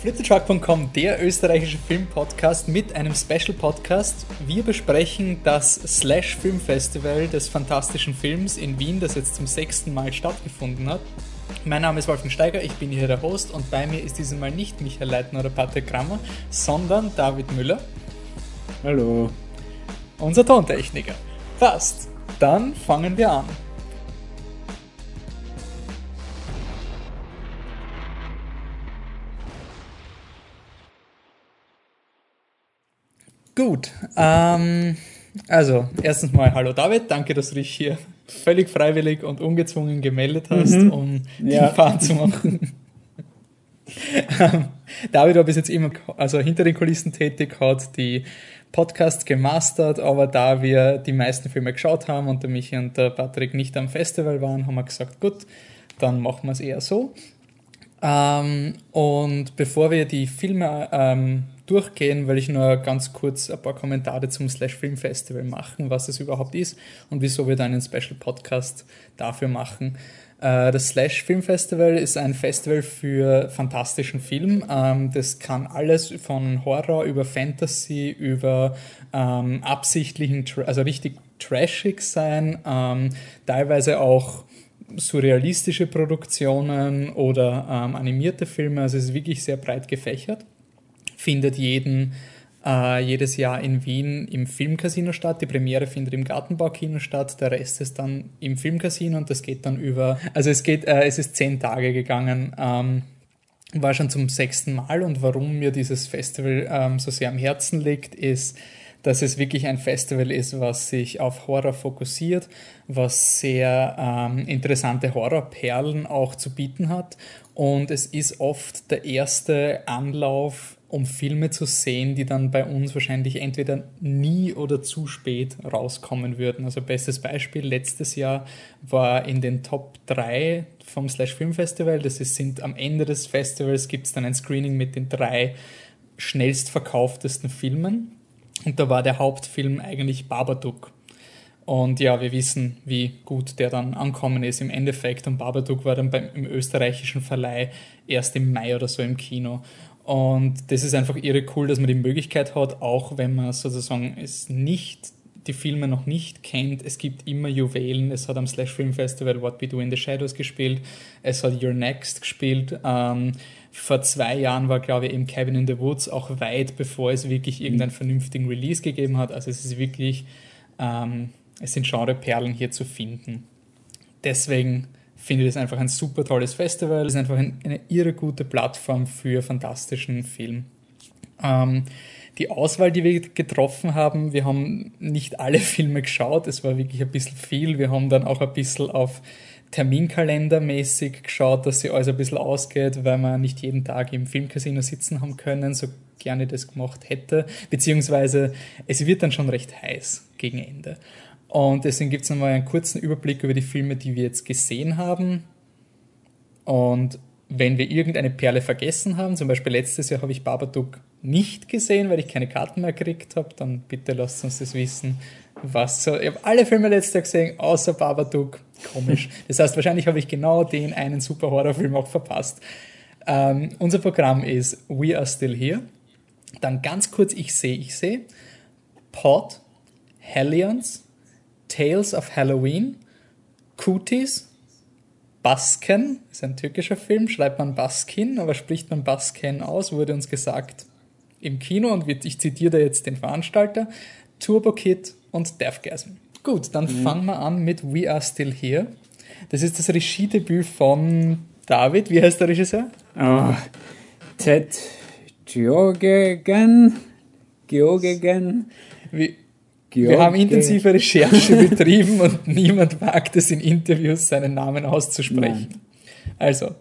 Flittertruck.com, der österreichische Filmpodcast mit einem Special-Podcast. Wir besprechen das Slash Film Festival des fantastischen Films in Wien, das jetzt zum sechsten Mal stattgefunden hat. Mein Name ist Wolfgang Steiger, ich bin hier der Host und bei mir ist dieses Mal nicht Michael Leitner oder Patrick Krammer, sondern David Müller. Hallo. Unser Tontechniker. Passt. Dann fangen wir an. Ähm, also, erstens mal Hallo David, danke, dass du dich hier völlig freiwillig und ungezwungen gemeldet hast, mhm. um ja. die Fahrt zu machen. Ähm, David war bis jetzt immer also hinter den Kulissen tätig, hat die Podcasts gemastert, aber da wir die meisten Filme geschaut haben und der Michi und der Patrick nicht am Festival waren, haben wir gesagt, gut, dann machen wir es eher so. Ähm, und bevor wir die Filme ähm, durchgehen, weil ich nur ganz kurz ein paar Kommentare zum Slash Film Festival machen, was es überhaupt ist und wieso wir da einen Special Podcast dafür machen. Äh, das Slash Film Festival ist ein Festival für fantastischen Film. Ähm, das kann alles von Horror über Fantasy über ähm, absichtlichen, also richtig trashig sein, ähm, teilweise auch surrealistische Produktionen oder animierte Filme. Also es ist wirklich sehr breit gefächert findet jeden, äh, jedes Jahr in Wien im Filmcasino statt. Die Premiere findet im Gartenbaukino statt, der Rest ist dann im Filmcasino und das geht dann über, also es geht, äh, es ist zehn Tage gegangen. Ähm, war schon zum sechsten Mal und warum mir dieses Festival ähm, so sehr am Herzen liegt, ist, dass es wirklich ein Festival ist, was sich auf Horror fokussiert, was sehr ähm, interessante Horrorperlen auch zu bieten hat. Und es ist oft der erste Anlauf um Filme zu sehen, die dann bei uns wahrscheinlich entweder nie oder zu spät rauskommen würden. Also bestes Beispiel, letztes Jahr war in den Top 3 vom Slash Film Festival, das ist, sind am Ende des Festivals gibt es dann ein Screening mit den drei schnellst verkauftesten Filmen und da war der Hauptfilm eigentlich Babadook. Und ja, wir wissen, wie gut der dann ankommen ist im Endeffekt. Und Babadook war dann beim, im österreichischen Verleih erst im Mai oder so im Kino. Und das ist einfach irre cool, dass man die Möglichkeit hat, auch wenn man sozusagen es nicht, die Filme noch nicht kennt, es gibt immer Juwelen. Es hat am Slash Film Festival What We Do in the Shadows gespielt, es hat Your Next gespielt. Ähm, vor zwei Jahren war, glaube ich, eben Cabin in the Woods, auch weit bevor es wirklich irgendeinen vernünftigen Release gegeben hat. Also es ist wirklich, ähm, es sind Genreperlen hier zu finden. Deswegen finde das einfach ein super tolles Festival. Es ist einfach ein, eine irre gute Plattform für fantastischen Film. Ähm, die Auswahl, die wir getroffen haben, wir haben nicht alle Filme geschaut, es war wirklich ein bisschen viel. Wir haben dann auch ein bisschen auf Terminkalendermäßig geschaut, dass sie alles ein bisschen ausgeht, weil wir nicht jeden Tag im Filmcasino sitzen haben können, so gerne das gemacht hätte. Beziehungsweise es wird dann schon recht heiß gegen Ende. Und deswegen gibt es nochmal einen kurzen Überblick über die Filme, die wir jetzt gesehen haben. Und wenn wir irgendeine Perle vergessen haben, zum Beispiel letztes Jahr habe ich Babadook nicht gesehen, weil ich keine Karten mehr gekriegt habe, dann bitte lasst uns das wissen. Was so, ich habe alle Filme letztes Jahr gesehen, außer Babadook. Komisch. Das heißt, wahrscheinlich habe ich genau den einen super Horrorfilm auch verpasst. Ähm, unser Programm ist We Are Still Here. Dann ganz kurz Ich sehe, ich sehe. Pod, Hellions, Tales of Halloween, Cooties, Basken, ist ein türkischer Film, schreibt man Baskin, aber spricht man Basken aus, wurde uns gesagt im Kino und ich zitiere da jetzt den Veranstalter, Turbo Kid und Deathgasm. Gut, dann mhm. fangen wir an mit We Are Still Here. Das ist das Regiedebüt von David. Wie heißt der Regisseur? Oh, Ted Georgegen. Georgegen. Wie, Georg Wir haben intensive Recherche betrieben und niemand wagt es in Interviews, seinen Namen auszusprechen. Nein. Also,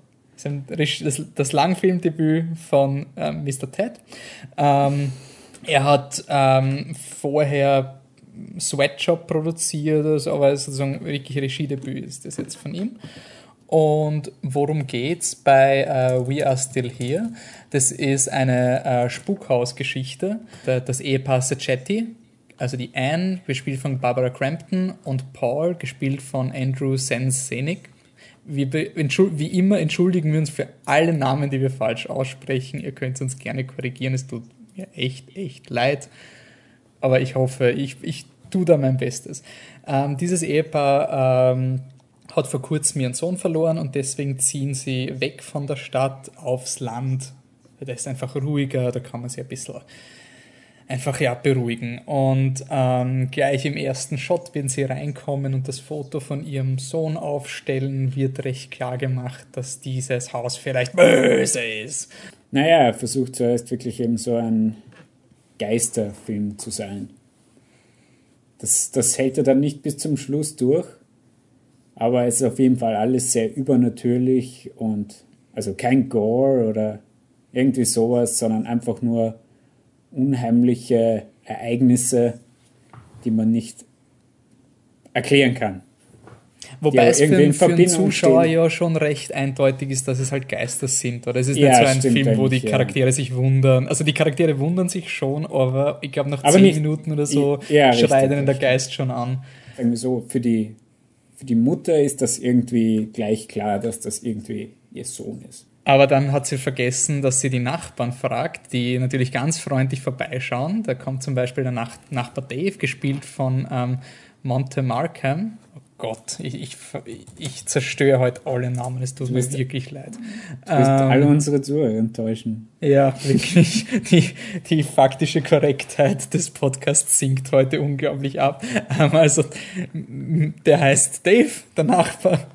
das, das Langfilmdebüt von ähm, Mr. Ted. Ähm, er hat ähm, vorher Sweatshop produziert, also, aber sozusagen wirklich Regiedebüt ist das jetzt von ihm. Und worum geht's bei uh, We Are Still Here? Das ist eine uh, Spukhausgeschichte. Das Ehepaar Sacchetti also die Anne, gespielt von Barbara Crampton, und Paul, gespielt von Andrew Sensenik. wir wie immer entschuldigen wir uns für alle Namen, die wir falsch aussprechen. Ihr könnt uns gerne korrigieren. Es tut mir echt, echt leid. Aber ich hoffe, ich, ich tue da mein Bestes. Ähm, dieses Ehepaar ähm, hat vor kurzem ihren Sohn verloren und deswegen ziehen sie weg von der Stadt aufs Land. Da ist einfach ruhiger, da kann man sich ein bisschen einfach ja beruhigen. Und ähm, gleich im ersten Shot, wenn sie reinkommen und das Foto von ihrem Sohn aufstellen, wird recht klar gemacht, dass dieses Haus vielleicht böse ist. Naja, er versucht zuerst wirklich eben so ein Geisterfilm zu sein. Das, das hält er dann nicht bis zum Schluss durch, aber es ist auf jeden Fall alles sehr übernatürlich und also kein Gore oder irgendwie sowas, sondern einfach nur unheimliche Ereignisse, die man nicht erklären kann. Wobei es für, für einen Zuschauer stehen. ja schon recht eindeutig ist, dass es halt Geister sind. Oder es ist ja, nicht so ein Film, wo die Charaktere ja. sich wundern. Also die Charaktere wundern sich schon, aber ich glaube nach aber zehn nicht, Minuten oder so ja, schreit ihnen der Geist schon an. Sagen wir so, für die, für die Mutter ist das irgendwie gleich klar, dass das irgendwie ihr Sohn ist. Aber dann hat sie vergessen, dass sie die Nachbarn fragt, die natürlich ganz freundlich vorbeischauen. Da kommt zum Beispiel der Nach Nachbar Dave, gespielt von ähm, Monte Markham. Gott, ich, ich, ich zerstöre heute alle Namen, es tut mir wirklich leid. Du wirst ähm, alle unsere Zuhörer enttäuschen. Ja, wirklich. Die, die faktische Korrektheit des Podcasts sinkt heute unglaublich ab. Ähm, also, der heißt Dave, der Nachbar.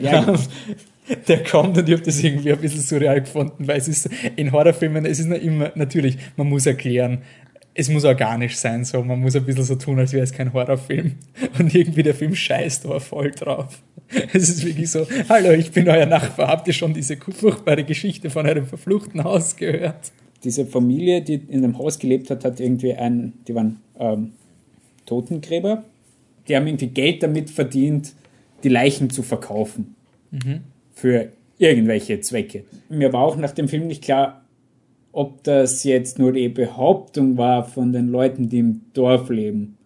ja, ähm, der kommt und ich habe das irgendwie ein bisschen surreal gefunden, weil es ist in Horrorfilmen, es ist immer, natürlich, man muss erklären, es muss organisch sein, so, man muss ein bisschen so tun, als wäre es kein Horrorfilm. Und irgendwie der Film scheißt aber voll drauf. Es ist wirklich so, hallo, ich bin euer Nachbar, habt ihr schon diese furchtbare Geschichte von eurem verfluchten Haus gehört? Diese Familie, die in dem Haus gelebt hat, hat irgendwie ein, die waren ähm, Totengräber, die haben irgendwie Geld damit verdient, die Leichen zu verkaufen. Mhm für irgendwelche Zwecke. Mir war auch nach dem Film nicht klar, ob das jetzt nur die Behauptung war von den Leuten, die im Dorf leben.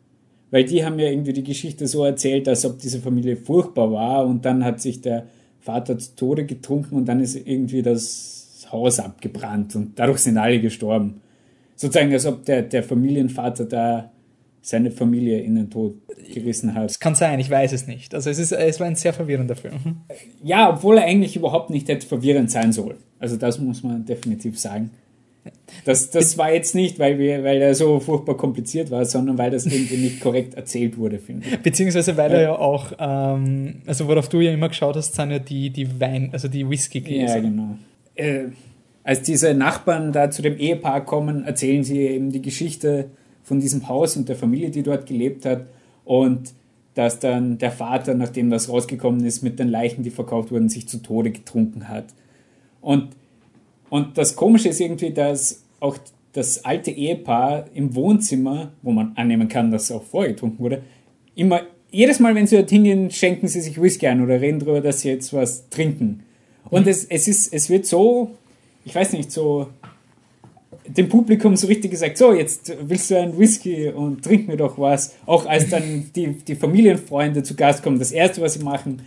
Weil die haben ja irgendwie die Geschichte so erzählt, als ob diese Familie furchtbar war und dann hat sich der Vater zu Tode getrunken und dann ist irgendwie das Haus abgebrannt und dadurch sind alle gestorben. Sozusagen, als ob der, der Familienvater da seine Familie in den Tod gerissen hat. Es kann sein, ich weiß es nicht. Also es, ist, es war ein sehr verwirrender Film. Mhm. Ja, obwohl er eigentlich überhaupt nicht hätte verwirrend sein soll. Also das muss man definitiv sagen. Das, das war jetzt nicht, weil, wir, weil er so furchtbar kompliziert war, sondern weil das irgendwie nicht korrekt erzählt wurde, finde ich. Beziehungsweise weil er ja auch, ähm, also worauf du ja immer geschaut hast, sind ja die, die Wein, also die Whisky-Gläser. Ja, genau. Äh, als diese Nachbarn da zu dem Ehepaar kommen, erzählen sie eben die Geschichte von diesem Haus und der Familie, die dort gelebt hat. Und dass dann der Vater, nachdem das rausgekommen ist, mit den Leichen, die verkauft wurden, sich zu Tode getrunken hat. Und, und das Komische ist irgendwie, dass auch das alte Ehepaar im Wohnzimmer, wo man annehmen kann, dass auch vorgetrunken wurde, immer, jedes Mal, wenn sie dort hingehen, schenken sie sich Whisky ein oder reden darüber, dass sie jetzt was trinken. Und mhm. es, es, ist, es wird so, ich weiß nicht, so dem Publikum so richtig gesagt, so, jetzt willst du einen Whisky und trink mir doch was. Auch als dann die, die Familienfreunde zu Gast kommen, das Erste, was sie machen,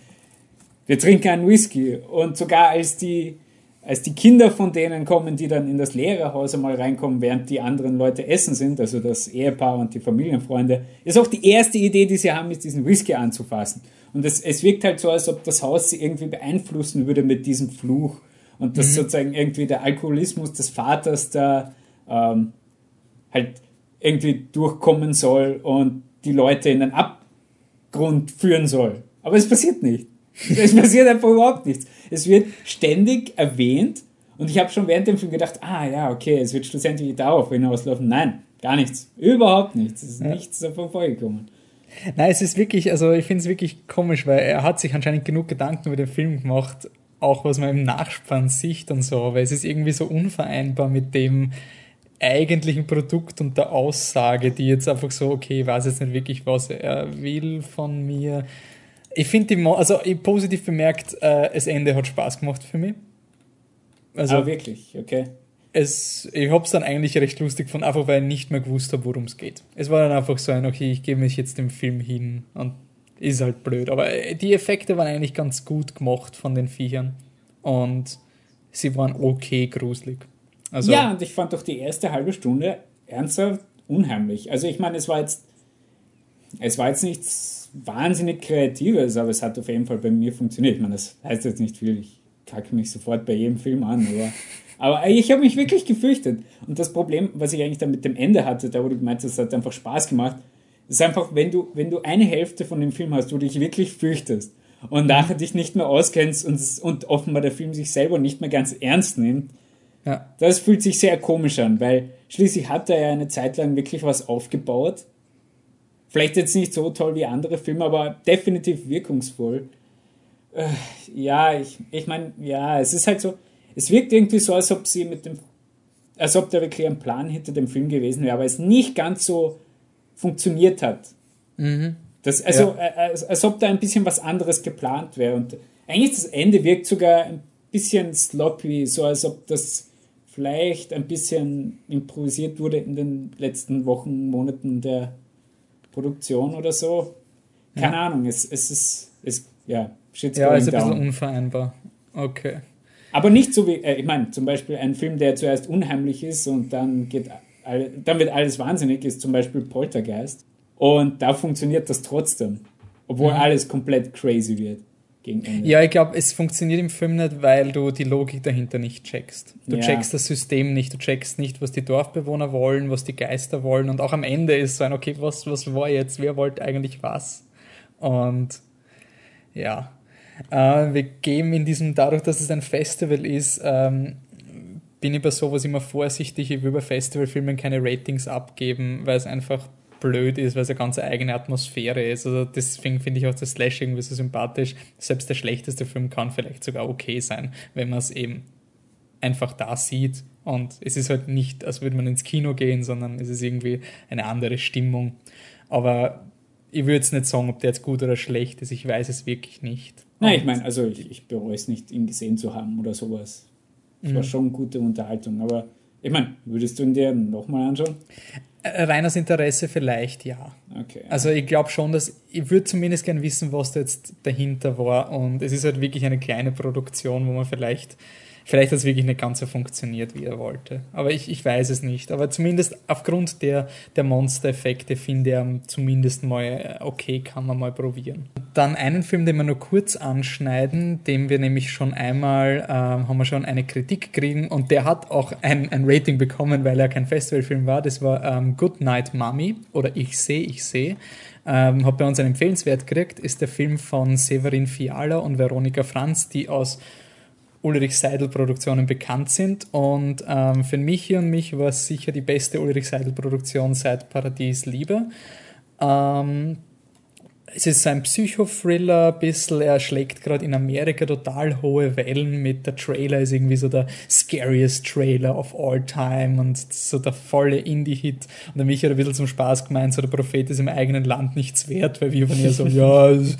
wir trinken einen Whisky. Und sogar als die, als die Kinder von denen kommen, die dann in das Lehrerhaus einmal reinkommen, während die anderen Leute essen sind, also das Ehepaar und die Familienfreunde, ist auch die erste Idee, die sie haben, ist diesen Whisky anzufassen. Und es, es wirkt halt so, als ob das Haus sie irgendwie beeinflussen würde mit diesem Fluch und dass mhm. sozusagen irgendwie der Alkoholismus des Vaters da ähm, halt irgendwie durchkommen soll und die Leute in den Abgrund führen soll. Aber es passiert nicht. Es passiert einfach überhaupt nichts. Es wird ständig erwähnt und ich habe schon während dem Film gedacht, ah ja, okay, es wird schlussendlich darauf hinauslaufen. Nein, gar nichts. Überhaupt nichts. Es ist ja. nichts davon vorgekommen. Nein, es ist wirklich, also ich finde es wirklich komisch, weil er hat sich anscheinend genug Gedanken über den Film gemacht auch was man im Nachspann sieht und so, weil es ist irgendwie so unvereinbar mit dem eigentlichen Produkt und der Aussage, die jetzt einfach so, okay, ich weiß jetzt nicht wirklich, was er will von mir. Ich finde die, also ich positiv bemerkt, äh, das Ende hat Spaß gemacht für mich. Also ah, wirklich, okay. Es, ich habe es dann eigentlich recht lustig von einfach weil ich nicht mehr gewusst habe, worum es geht. Es war dann einfach so ein, okay, ich gebe mich jetzt dem Film hin und ist halt blöd. Aber äh, die Effekte waren eigentlich ganz gut gemacht von den Viechern. Und sie waren okay gruselig. Also, ja, und ich fand doch die erste halbe Stunde ernsthaft unheimlich. Also ich meine, es war jetzt, es war jetzt nichts wahnsinnig Kreatives, aber es hat auf jeden Fall bei mir funktioniert. Ich meine, das heißt jetzt nicht viel, ich kacke mich sofort bei jedem Film an, aber, aber ich habe mich wirklich gefürchtet. Und das Problem, was ich eigentlich dann mit dem Ende hatte, da wo du gemeint hast, hat einfach Spaß gemacht, ist einfach, wenn du, wenn du eine Hälfte von dem Film hast, wo du dich wirklich fürchtest und nachher dich nicht mehr auskennst und, und offenbar der Film sich selber nicht mehr ganz ernst nimmt, ja. das fühlt sich sehr komisch an, weil schließlich hat er ja eine Zeit lang wirklich was aufgebaut. Vielleicht jetzt nicht so toll wie andere Filme, aber definitiv wirkungsvoll. Äh, ja, ich, ich meine, ja, es ist halt so, es wirkt irgendwie so, als ob sie mit dem, als ob da wirklich ein Plan hinter dem Film gewesen wäre, aber es nicht ganz so funktioniert hat. Mhm. Das, also, ja. Äh, als, als ob da ein bisschen was anderes geplant wäre. Und eigentlich das Ende wirkt sogar ein bisschen sloppy, so als ob das vielleicht ein bisschen improvisiert wurde in den letzten Wochen, Monaten der Produktion oder so. Keine ja. Ahnung, es, es ist, es, ja, shit's Ja, ist ein down. bisschen unvereinbar. Okay. Aber nicht so wie, äh, ich meine, zum Beispiel ein Film, der zuerst unheimlich ist und dann geht dann wird alles wahnsinnig, ist zum Beispiel Poltergeist. Und da funktioniert das trotzdem. Obwohl mhm. alles komplett crazy wird. Gegen Ende. Ja, ich glaube, es funktioniert im Film nicht, weil du die Logik dahinter nicht checkst. Du ja. checkst das System nicht, du checkst nicht, was die Dorfbewohner wollen, was die Geister wollen. Und auch am Ende ist so ein, okay, was, was war jetzt? Wer wollte eigentlich was? Und ja, äh, wir geben in diesem, dadurch, dass es ein Festival ist, ähm, bin ich bei sowas immer vorsichtig. Ich will bei Festivalfilmen keine Ratings abgeben, weil es einfach blöd ist, weil es eine ganz eigene Atmosphäre ist. Also deswegen finde ich auch das Slash irgendwie so sympathisch. Selbst der schlechteste Film kann vielleicht sogar okay sein, wenn man es eben einfach da sieht. Und es ist halt nicht, als würde man ins Kino gehen, sondern es ist irgendwie eine andere Stimmung. Aber ich würde jetzt nicht sagen, ob der jetzt gut oder schlecht ist. Ich weiß es wirklich nicht. Nein, ich meine, also ich, ich bereue es nicht, ihn gesehen zu haben oder sowas. Es mhm. war schon gute Unterhaltung. Aber ich meine, würdest du ihn dir nochmal anschauen? Rein aus Interesse vielleicht ja. Okay. Also ich glaube schon, dass ich würde zumindest gerne wissen, was da jetzt dahinter war. Und es ist halt wirklich eine kleine Produktion, wo man vielleicht Vielleicht hat es wirklich nicht ganz so funktioniert, wie er wollte. Aber ich, ich weiß es nicht. Aber zumindest aufgrund der, der Monster-Effekte finde ich zumindest mal äh, okay, kann man mal probieren. Dann einen Film, den wir nur kurz anschneiden, dem wir nämlich schon einmal, ähm, haben wir schon eine Kritik kriegen und der hat auch ein, ein Rating bekommen, weil er kein Festivalfilm war. Das war ähm, Good Night Mommy oder Ich sehe, ich sehe. Ähm, hat bei uns einen Empfehlenswert gekriegt, ist der Film von Severin Fiala und Veronika Franz, die aus Ulrich Seidel-Produktionen bekannt sind. Und ähm, für Michi und mich war es sicher die beste Ulrich Seidel-Produktion seit Paradies Liebe. Ähm, es ist ein Psychothriller, ein bisschen, er schlägt gerade in Amerika total hohe Wellen mit. Der Trailer ist irgendwie so der scariest Trailer of all time und so der volle Indie-Hit. Und der Michi hat ein bisschen zum Spaß gemeint, so der Prophet ist im eigenen Land nichts wert, weil wir waren ja so, ja, es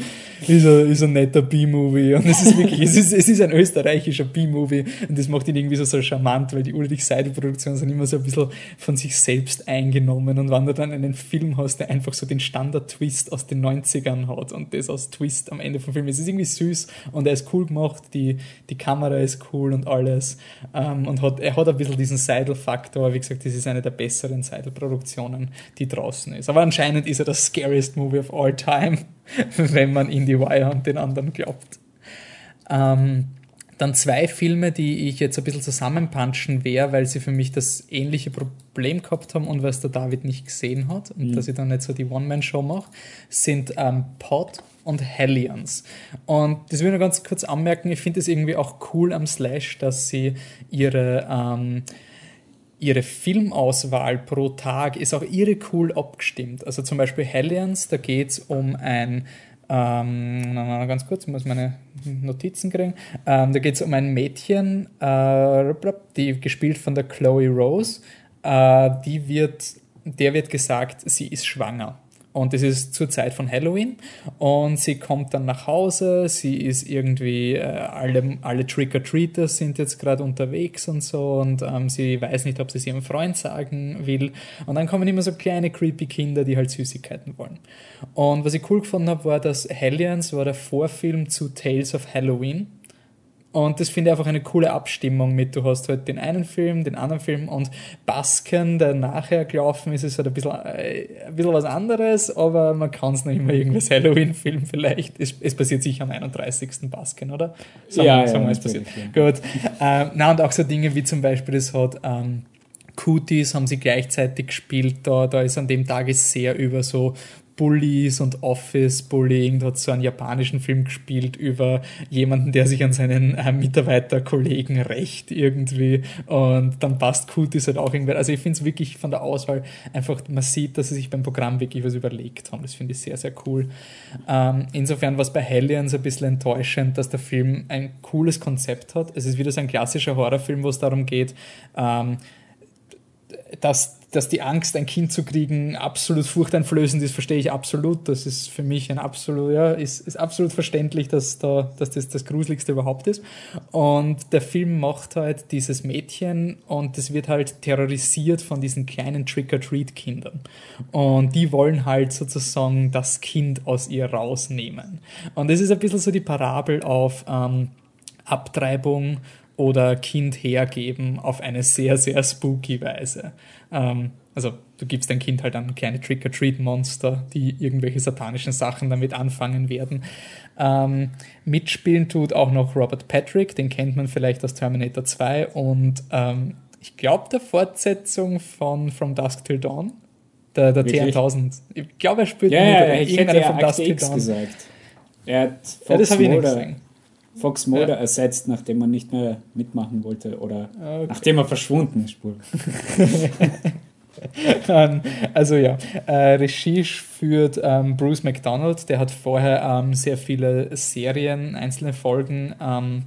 ist ein, ist ein netter B-Movie. Und es ist wirklich, es ist, es ist ein österreichischer B-Movie und das macht ihn irgendwie so, so charmant, weil die Ulrich Seidel-Produktionen sind immer so ein bisschen von sich selbst eingenommen und wenn du dann einen Film hast, der einfach so den Standard-Twist aus den 90 Musikern hat und das als Twist am Ende vom Film. Es ist irgendwie süß und er ist cool gemacht, die, die Kamera ist cool und alles. Ähm, und hat, er hat ein bisschen diesen Seidel-Faktor. Wie gesagt, das ist eine der besseren Seidel-Produktionen, die draußen ist. Aber anscheinend ist er das scariest Movie of all time, wenn man in die Wire und den anderen glaubt. Ähm, dann zwei Filme, die ich jetzt ein bisschen zusammenpunchen werde, weil sie für mich das ähnliche Problem gehabt haben und es der David nicht gesehen hat und mhm. dass ich dann nicht so die One-Man-Show mache, sind ähm, Pod und Hellions. Und das will ich nur ganz kurz anmerken, ich finde es irgendwie auch cool am Slash, dass sie ihre ähm, ihre Filmauswahl pro Tag ist auch irre cool abgestimmt. Also zum Beispiel Hellions, da geht es um ein ähm, ganz kurz, ich muss meine Notizen kriegen. Ähm, da geht es um ein Mädchen, äh, die gespielt von der Chloe Rose. Äh, die wird, der wird gesagt, sie ist schwanger. Und es ist zur Zeit von Halloween. Und sie kommt dann nach Hause. Sie ist irgendwie, äh, alle, alle Trick-or-Treaters sind jetzt gerade unterwegs und so. Und ähm, sie weiß nicht, ob sie es ihrem Freund sagen will. Und dann kommen immer so kleine creepy Kinder, die halt Süßigkeiten wollen. Und was ich cool gefunden habe, war, dass Hellions war der Vorfilm zu Tales of Halloween. Und das finde ich einfach eine coole Abstimmung mit. Du hast halt den einen Film, den anderen Film und Basken, der nachher gelaufen ist, ist halt ein bisschen, äh, ein bisschen was anderes, aber man kann es noch immer irgendwas Halloween-Film vielleicht. Es, es, passiert sicher am 31. Basken, oder? Sagen, ja, sagen ja, wir, es passiert. Ja. Gut. Ähm, na, und auch so Dinge wie zum Beispiel, es hat ähm, Cooties haben sie gleichzeitig gespielt. Da, da ist an dem Tag sehr über so Bullies und Office-Bullying. Da hat so einen japanischen Film gespielt über jemanden, der sich an seinen äh, Mitarbeiterkollegen rächt irgendwie. Und dann passt Kutis halt auch irgendwie. Also ich finde es wirklich von der Auswahl einfach, man sieht, dass sie sich beim Programm wirklich was überlegt haben. Das finde ich sehr, sehr cool. Ähm, insofern war es bei Hellions ein bisschen enttäuschend, dass der Film ein cooles Konzept hat. Es ist wieder so ein klassischer Horrorfilm, wo es darum geht, ähm, dass dass die Angst, ein Kind zu kriegen, absolut furchteinflößend ist, verstehe ich absolut. Das ist für mich ein absolut, ja, ist, ist absolut verständlich, dass, da, dass das das Gruseligste überhaupt ist. Und der Film macht halt dieses Mädchen und das wird halt terrorisiert von diesen kleinen Trick-or-Treat-Kindern. Und die wollen halt sozusagen das Kind aus ihr rausnehmen. Und das ist ein bisschen so die Parabel auf ähm, Abtreibung oder Kind hergeben auf eine sehr, sehr spooky Weise. Ähm, also du gibst dein Kind halt an kleine Trick-or-Treat-Monster, die irgendwelche satanischen Sachen damit anfangen werden. Ähm, mitspielen tut auch noch Robert Patrick, den kennt man vielleicht aus Terminator 2 und ähm, ich glaube der Fortsetzung von From Dusk Till Dawn, der, der T1000. Ich glaube, er spielt ja, ja, ich hätte ja Dusk Till Dawn. gesagt. Er hat Fox ja, das habe ich nicht gesehen. Fox Mulder ja. ersetzt, nachdem er nicht mehr mitmachen wollte oder okay. nachdem er verschwunden ist. Ähm, also ja, äh, Regie führt ähm, Bruce McDonald, der hat vorher ähm, sehr viele Serien, einzelne Folgen ähm,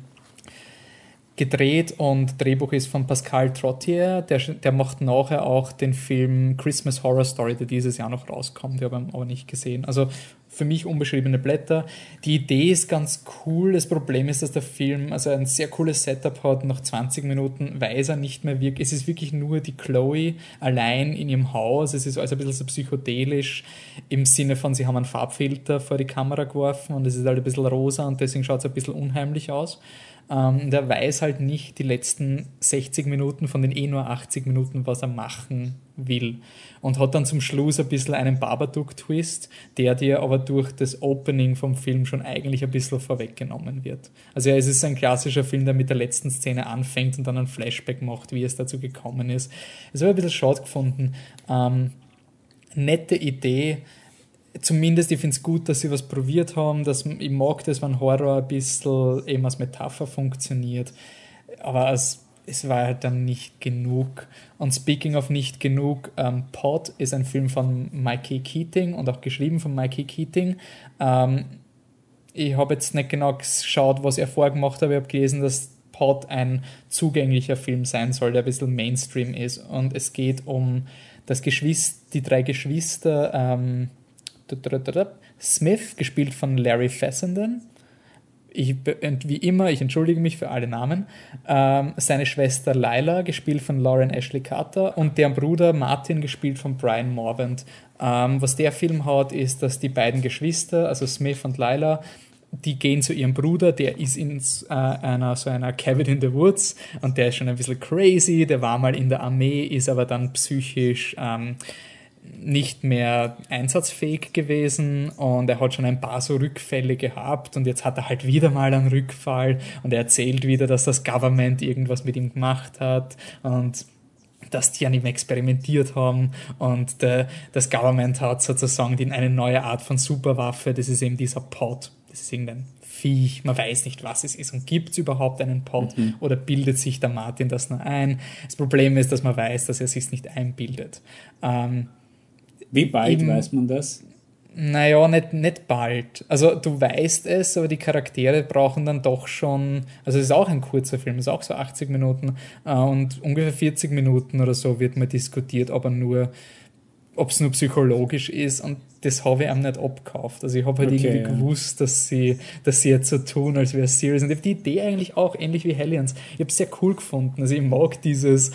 gedreht und Drehbuch ist von Pascal Trottier, der, der macht nachher auch den Film Christmas Horror Story, der dieses Jahr noch rauskommt, den habe ich aber nicht gesehen. Also für mich unbeschriebene Blätter. Die Idee ist ganz cool. Das Problem ist, dass der Film also ein sehr cooles Setup hat. Nach 20 Minuten weiß er nicht mehr wirklich. Es ist wirklich nur die Chloe allein in ihrem Haus. Es ist alles ein bisschen so psychedelisch im Sinne von, sie haben einen Farbfilter vor die Kamera geworfen und es ist halt ein bisschen rosa und deswegen schaut es ein bisschen unheimlich aus. Ähm, der weiß halt nicht die letzten 60 Minuten von den eh nur 80 Minuten, was er machen will. Und hat dann zum Schluss ein bisschen einen Babadook-Twist, der dir aber durch das Opening vom Film schon eigentlich ein bisschen vorweggenommen wird. Also ja, es ist ein klassischer Film, der mit der letzten Szene anfängt und dann ein Flashback macht, wie es dazu gekommen ist. Es habe ein bisschen schade gefunden. Ähm, nette Idee, zumindest, ich finde es gut, dass sie was probiert haben. Dass, ich mag das, wenn Horror ein bisschen eben als Metapher funktioniert. Aber es, es war halt dann nicht genug. Und speaking of nicht genug, ähm, Pod ist ein Film von Mikey Keating und auch geschrieben von Mikey Keating. Ähm, ich habe jetzt nicht genau geschaut, was er vorgemacht hat, ich habe gelesen, dass Pod ein zugänglicher Film sein soll, der ein bisschen Mainstream ist. Und es geht um das Geschwister, die drei Geschwister, ähm, Smith, gespielt von Larry Fessenden. Ich, wie immer, ich entschuldige mich für alle Namen. Ähm, seine Schwester Lila, gespielt von Lauren Ashley Carter, und deren Bruder Martin, gespielt von Brian Morvant. Ähm, was der Film hat, ist, dass die beiden Geschwister, also Smith und Lila, die gehen zu ihrem Bruder, der ist in äh, einer so einer Cabin in the Woods und der ist schon ein bisschen crazy, der war mal in der Armee, ist aber dann psychisch ähm, nicht mehr einsatzfähig gewesen und er hat schon ein paar so Rückfälle gehabt und jetzt hat er halt wieder mal einen Rückfall und er erzählt wieder, dass das Government irgendwas mit ihm gemacht hat und dass die an ihm experimentiert haben und der, das Government hat sozusagen eine neue Art von Superwaffe, das ist eben dieser Pod, das ist irgendein Viech, man weiß nicht, was es ist und gibt es überhaupt einen Pod mhm. oder bildet sich der Martin das nur ein? Das Problem ist, dass man weiß, dass er sich nicht einbildet. Ähm, wie bald Eben, weiß man das? Naja, nicht, nicht bald. Also du weißt es, aber die Charaktere brauchen dann doch schon, also es ist auch ein kurzer Film, es ist auch so 80 Minuten äh, und ungefähr 40 Minuten oder so wird mal diskutiert, aber nur ob es nur psychologisch ist und das habe ich ihm nicht abgekauft. Also ich habe halt okay, irgendwie ja. gewusst, dass sie, dass sie jetzt so tun, als wäre es serious. Und ich habe die Idee eigentlich auch ähnlich wie Hellions. Ich habe es sehr cool gefunden. Also ich mag dieses,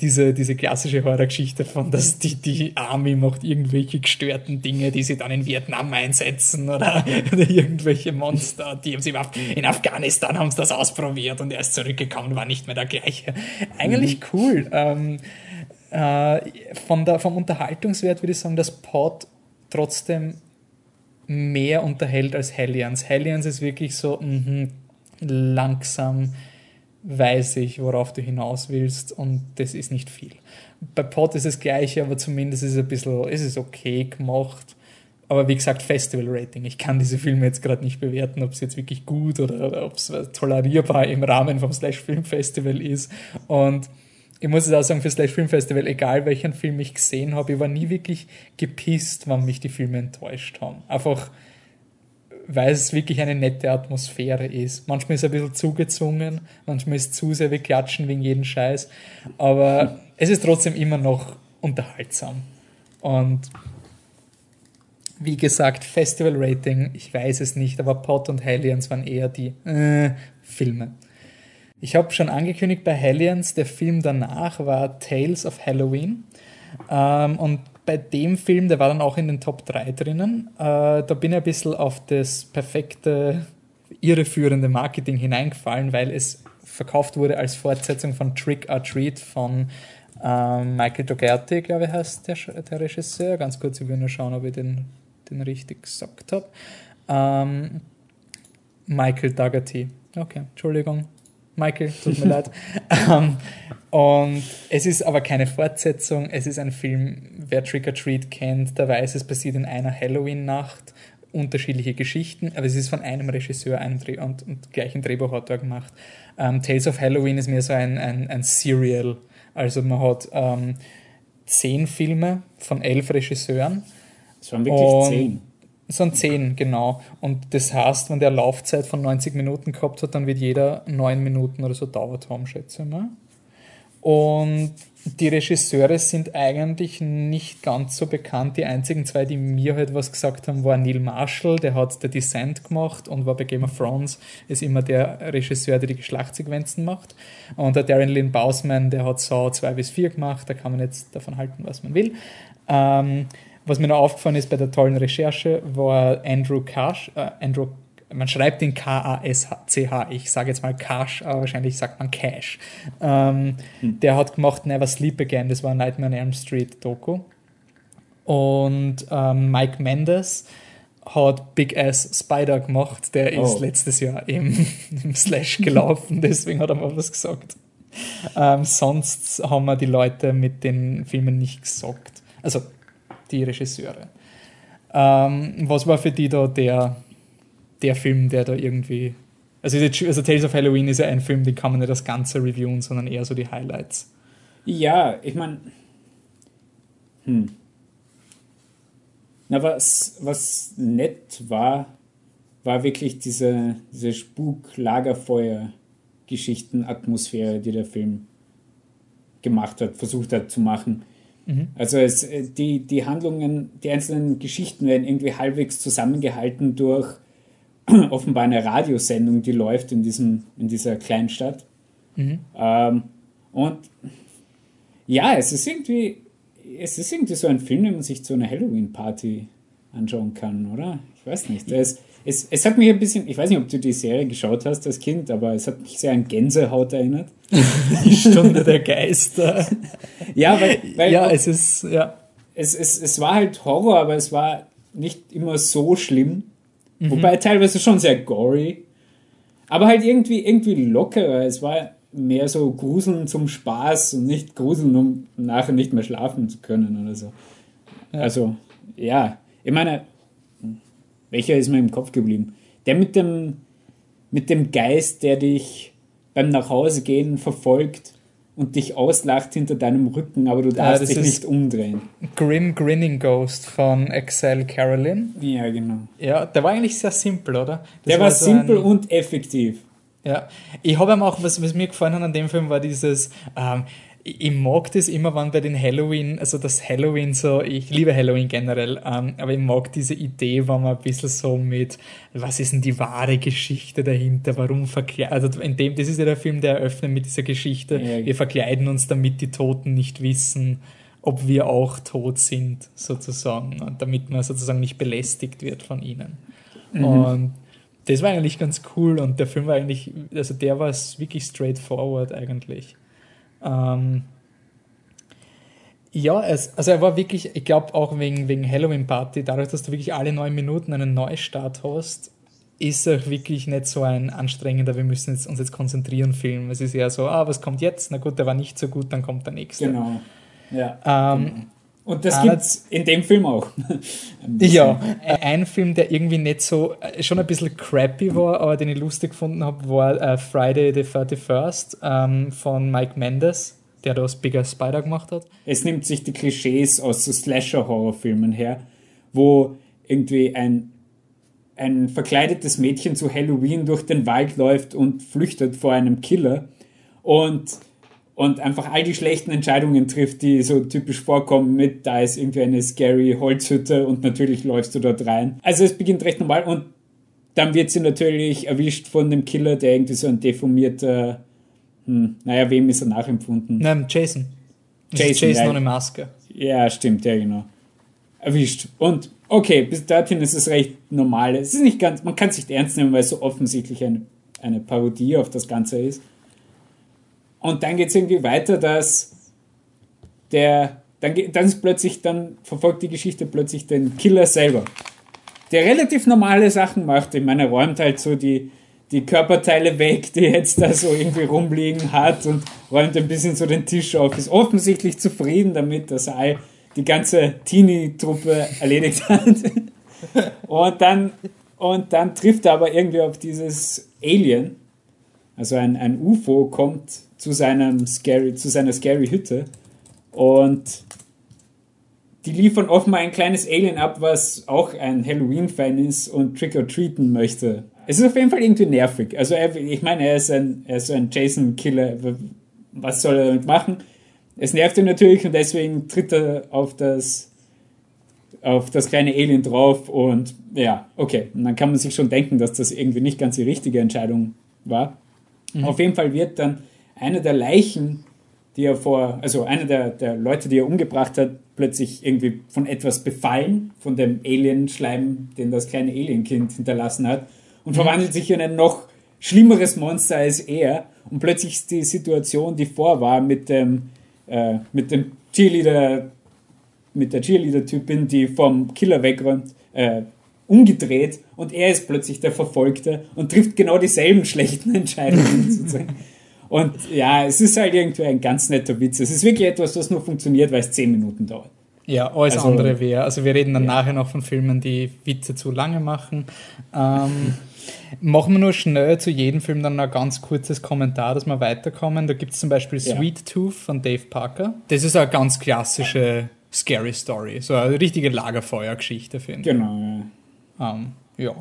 diese, diese klassische Horrorgeschichte von, dass die, die Army macht irgendwelche gestörten Dinge, die sie dann in Vietnam einsetzen oder, oder irgendwelche Monster, die haben sie in Afghanistan haben sie das ausprobiert und er ist zurückgekommen, war nicht mehr der gleiche. Eigentlich mhm. cool. Ähm, äh, von der, vom Unterhaltungswert würde ich sagen, dass Pod trotzdem mehr unterhält als Hellions. Hellions ist wirklich so mh, langsam weiß ich, worauf du hinaus willst und das ist nicht viel. Bei Pod ist es gleiche, aber zumindest ist es ein bisschen, ist es okay gemacht. Aber wie gesagt, Festival-Rating. Ich kann diese Filme jetzt gerade nicht bewerten, ob es jetzt wirklich gut oder, oder ob es tolerierbar im Rahmen vom Slash Film Festival ist. Und ich muss es auch sagen, für Slash Film Festival, egal welchen Film ich gesehen habe, ich war nie wirklich gepisst, wann mich die Filme enttäuscht haben. Einfach, weil es wirklich eine nette Atmosphäre ist. Manchmal ist es ein bisschen zugezwungen, manchmal ist es zu sehr wie Klatschen wegen jeden Scheiß, aber es ist trotzdem immer noch unterhaltsam. Und wie gesagt, Festival Rating, ich weiß es nicht, aber Pot und Hellions waren eher die äh, Filme. Ich habe schon angekündigt bei Hellions, der Film danach war Tales of Halloween. Ähm, und bei dem Film, der war dann auch in den Top 3 drinnen, äh, da bin ich ein bisschen auf das perfekte, irreführende Marketing hineingefallen, weil es verkauft wurde als Fortsetzung von Trick or Treat von ähm, Michael Dougherty, glaube ich, heißt der, der Regisseur. Ganz kurz, ich will nur schauen, ob ich den, den richtig gesagt habe. Ähm, Michael Dougherty. Okay, Entschuldigung, Michael, tut mir leid. Ähm, und es ist aber keine Fortsetzung, es ist ein Film, wer Trick or Treat kennt, der weiß, es passiert in einer Halloween-Nacht, unterschiedliche Geschichten, aber es ist von einem Regisseur einem Dreh und, und gleich ein Drehbuchautor gemacht. Ähm, Tales of Halloween ist mehr so ein, ein, ein Serial, also man hat ähm, zehn Filme von elf Regisseuren. Es waren wirklich zehn. Es sind zehn, genau. Und das heißt, wenn der Laufzeit von 90 Minuten gehabt hat, dann wird jeder neun Minuten oder so dauert haben, schätze ich mal. Und die Regisseure sind eigentlich nicht ganz so bekannt. Die einzigen zwei, die mir halt was gesagt haben, war Neil Marshall, der hat The Descent gemacht und war bei Game of Thrones, ist immer der Regisseur, der die Geschlechtssequenzen macht. Und der Darren Lynn Bausman, der hat Saw 2 bis 4 gemacht, da kann man jetzt davon halten, was man will. Ähm, was mir noch aufgefallen ist bei der tollen Recherche, war Andrew Cash, äh, Andrew, man schreibt ihn K-A-S-C-H, ich sage jetzt mal Cash, aber wahrscheinlich sagt man Cash. Ähm, hm. Der hat gemacht Never Sleep Again, das war ein Nightmare on Elm Street Doku. Und ähm, Mike Mendes hat Big Ass Spider gemacht, der oh. ist letztes Jahr im, im Slash gelaufen, deswegen hat er mal was gesagt. Ähm, sonst haben wir die Leute mit den Filmen nicht gesagt. Also die Regisseure. Ähm, was war für die da der, der Film, der da irgendwie. Also, also Tales of Halloween ist ja ein Film, den kann man nicht das Ganze reviewen, sondern eher so die Highlights. Ja, ich meine. Hm. Na, was, was nett war, war wirklich diese, diese Spuk-Lagerfeuer-Geschichten-Atmosphäre, die der Film gemacht hat, versucht hat zu machen. Mhm. Also es, äh, die, die Handlungen, die einzelnen Geschichten werden irgendwie halbwegs zusammengehalten durch offenbar eine Radiosendung, die läuft in, diesem, in dieser Kleinstadt. Mhm. Ähm, und ja, es ist irgendwie, es ist irgendwie so ein Film, den man sich zu einer Halloween-Party anschauen kann, oder? Ich weiß nicht. Es, es, es hat mich ein bisschen, ich weiß nicht, ob du die Serie geschaut hast als Kind, aber es hat mich sehr an Gänsehaut erinnert. Die Stunde der Geister. ja, weil, weil ja, es ist, ja. Es, es, es war halt Horror, aber es war nicht immer so schlimm. Mhm. Wobei teilweise schon sehr gory. Aber halt irgendwie, irgendwie lockerer. Es war mehr so Gruseln zum Spaß und nicht Gruseln, um nachher nicht mehr schlafen zu können oder so. Ja. Also, ja. Ich meine, welcher ist mir im Kopf geblieben? Der mit dem, mit dem Geist, der dich beim Nachhausegehen verfolgt und dich auslacht hinter deinem Rücken, aber du darfst dich nicht umdrehen. Grim Grinning Ghost von Excel Carolyn. Ja, genau. Ja, der war eigentlich sehr simpel, oder? Das der war, war so simpel ein, und effektiv. Ja, ich habe ihm auch, was, was mir gefallen hat an dem Film, war dieses, ähm, ich mag das immer, wann bei den Halloween, also das Halloween so, ich liebe Halloween generell, ähm, aber ich mag diese Idee, wenn man ein bisschen so mit, was ist denn die wahre Geschichte dahinter, warum verkleiden, also in dem, das ist ja der Film, der eröffnet mit dieser Geschichte, ja. wir verkleiden uns, damit die Toten nicht wissen, ob wir auch tot sind, sozusagen, und damit man sozusagen nicht belästigt wird von ihnen. Mhm. Und das war eigentlich ganz cool und der Film war eigentlich, also der war wirklich straightforward eigentlich. Ähm, ja, es, also er war wirklich, ich glaube auch wegen, wegen Halloween Party, dadurch, dass du wirklich alle neun Minuten einen Neustart hast, ist er wirklich nicht so ein anstrengender, wir müssen jetzt, uns jetzt konzentrieren Film. Es ist eher so, ah, was kommt jetzt? Na gut, der war nicht so gut, dann kommt der nächste. Genau. Ja. Ähm, genau. Und das gibt es in dem Film auch. ja, ein Film, der irgendwie nicht so, äh, schon ein bisschen crappy war, aber den ich lustig gefunden habe, war uh, Friday the 31st ähm, von Mike Mendes, der das Bigger Spider gemacht hat. Es nimmt sich die Klischees aus so Slasher-Horrorfilmen her, wo irgendwie ein, ein verkleidetes Mädchen zu Halloween durch den Wald läuft und flüchtet vor einem Killer. Und und einfach all die schlechten Entscheidungen trifft, die so typisch vorkommen mit, da ist irgendwie eine scary Holzhütte und natürlich läufst du dort rein. Also es beginnt recht normal und dann wird sie natürlich erwischt von dem Killer, der irgendwie so ein deformierter, hm, naja, wem ist er nachempfunden? Nein, Jason. Jason, Jason ja. ohne Maske. Ja, stimmt, ja, genau. Erwischt. Und okay, bis dorthin ist es recht normal. Es ist nicht ganz, man kann es nicht ernst nehmen, weil es so offensichtlich eine, eine Parodie auf das Ganze ist. Und dann geht es irgendwie weiter, dass der, dann, dann ist plötzlich, dann verfolgt die Geschichte plötzlich den Killer selber, der relativ normale Sachen macht. Ich meine, er räumt halt so die, die Körperteile weg, die jetzt da so irgendwie rumliegen hat und räumt ein bisschen so den Tisch auf. Ist offensichtlich zufrieden damit, dass er die ganze Teenie-Truppe erledigt hat. und dann, und dann trifft er aber irgendwie auf dieses Alien. Also ein, ein UFO kommt zu, seinem scary, zu seiner scary Hütte und die liefern offenbar ein kleines Alien ab, was auch ein Halloween-Fan ist und Trick-or-Treaten möchte. Es ist auf jeden Fall irgendwie nervig. Also er, ich meine, er ist ein, er ist ein Jason-Killer. Was soll er damit machen? Es nervt ihn natürlich und deswegen tritt er auf das, auf das kleine Alien drauf und ja, okay. Und dann kann man sich schon denken, dass das irgendwie nicht ganz die richtige Entscheidung war. Mhm. Auf jeden Fall wird dann einer der Leichen, die er vor, also einer der, der Leute, die er umgebracht hat, plötzlich irgendwie von etwas befallen, von dem Alienschleim, den das kleine Alienkind hinterlassen hat, und mhm. verwandelt sich in ein noch schlimmeres Monster als er. Und plötzlich ist die Situation, die vor war, mit dem, äh, mit dem Cheerleader, mit der Cheerleader-Typin, die vom Killer wegräumt, äh, umgedreht und er ist plötzlich der Verfolgte und trifft genau dieselben schlechten Entscheidungen. sozusagen. Und ja, es ist halt irgendwie ein ganz netter Witz. Es ist wirklich etwas, was nur funktioniert, weil es zehn Minuten dauert. Ja, alles also, andere wäre. Also wir reden dann ja. nachher noch von Filmen, die Witze zu lange machen. Ähm, machen wir nur schnell zu jedem Film dann ein ganz kurzes Kommentar, dass wir weiterkommen. Da gibt es zum Beispiel ja. Sweet Tooth von Dave Parker. Das ist eine ganz klassische Scary Story. So eine richtige Lagerfeuergeschichte, finde ich. Genau, ja. Ähm, ja.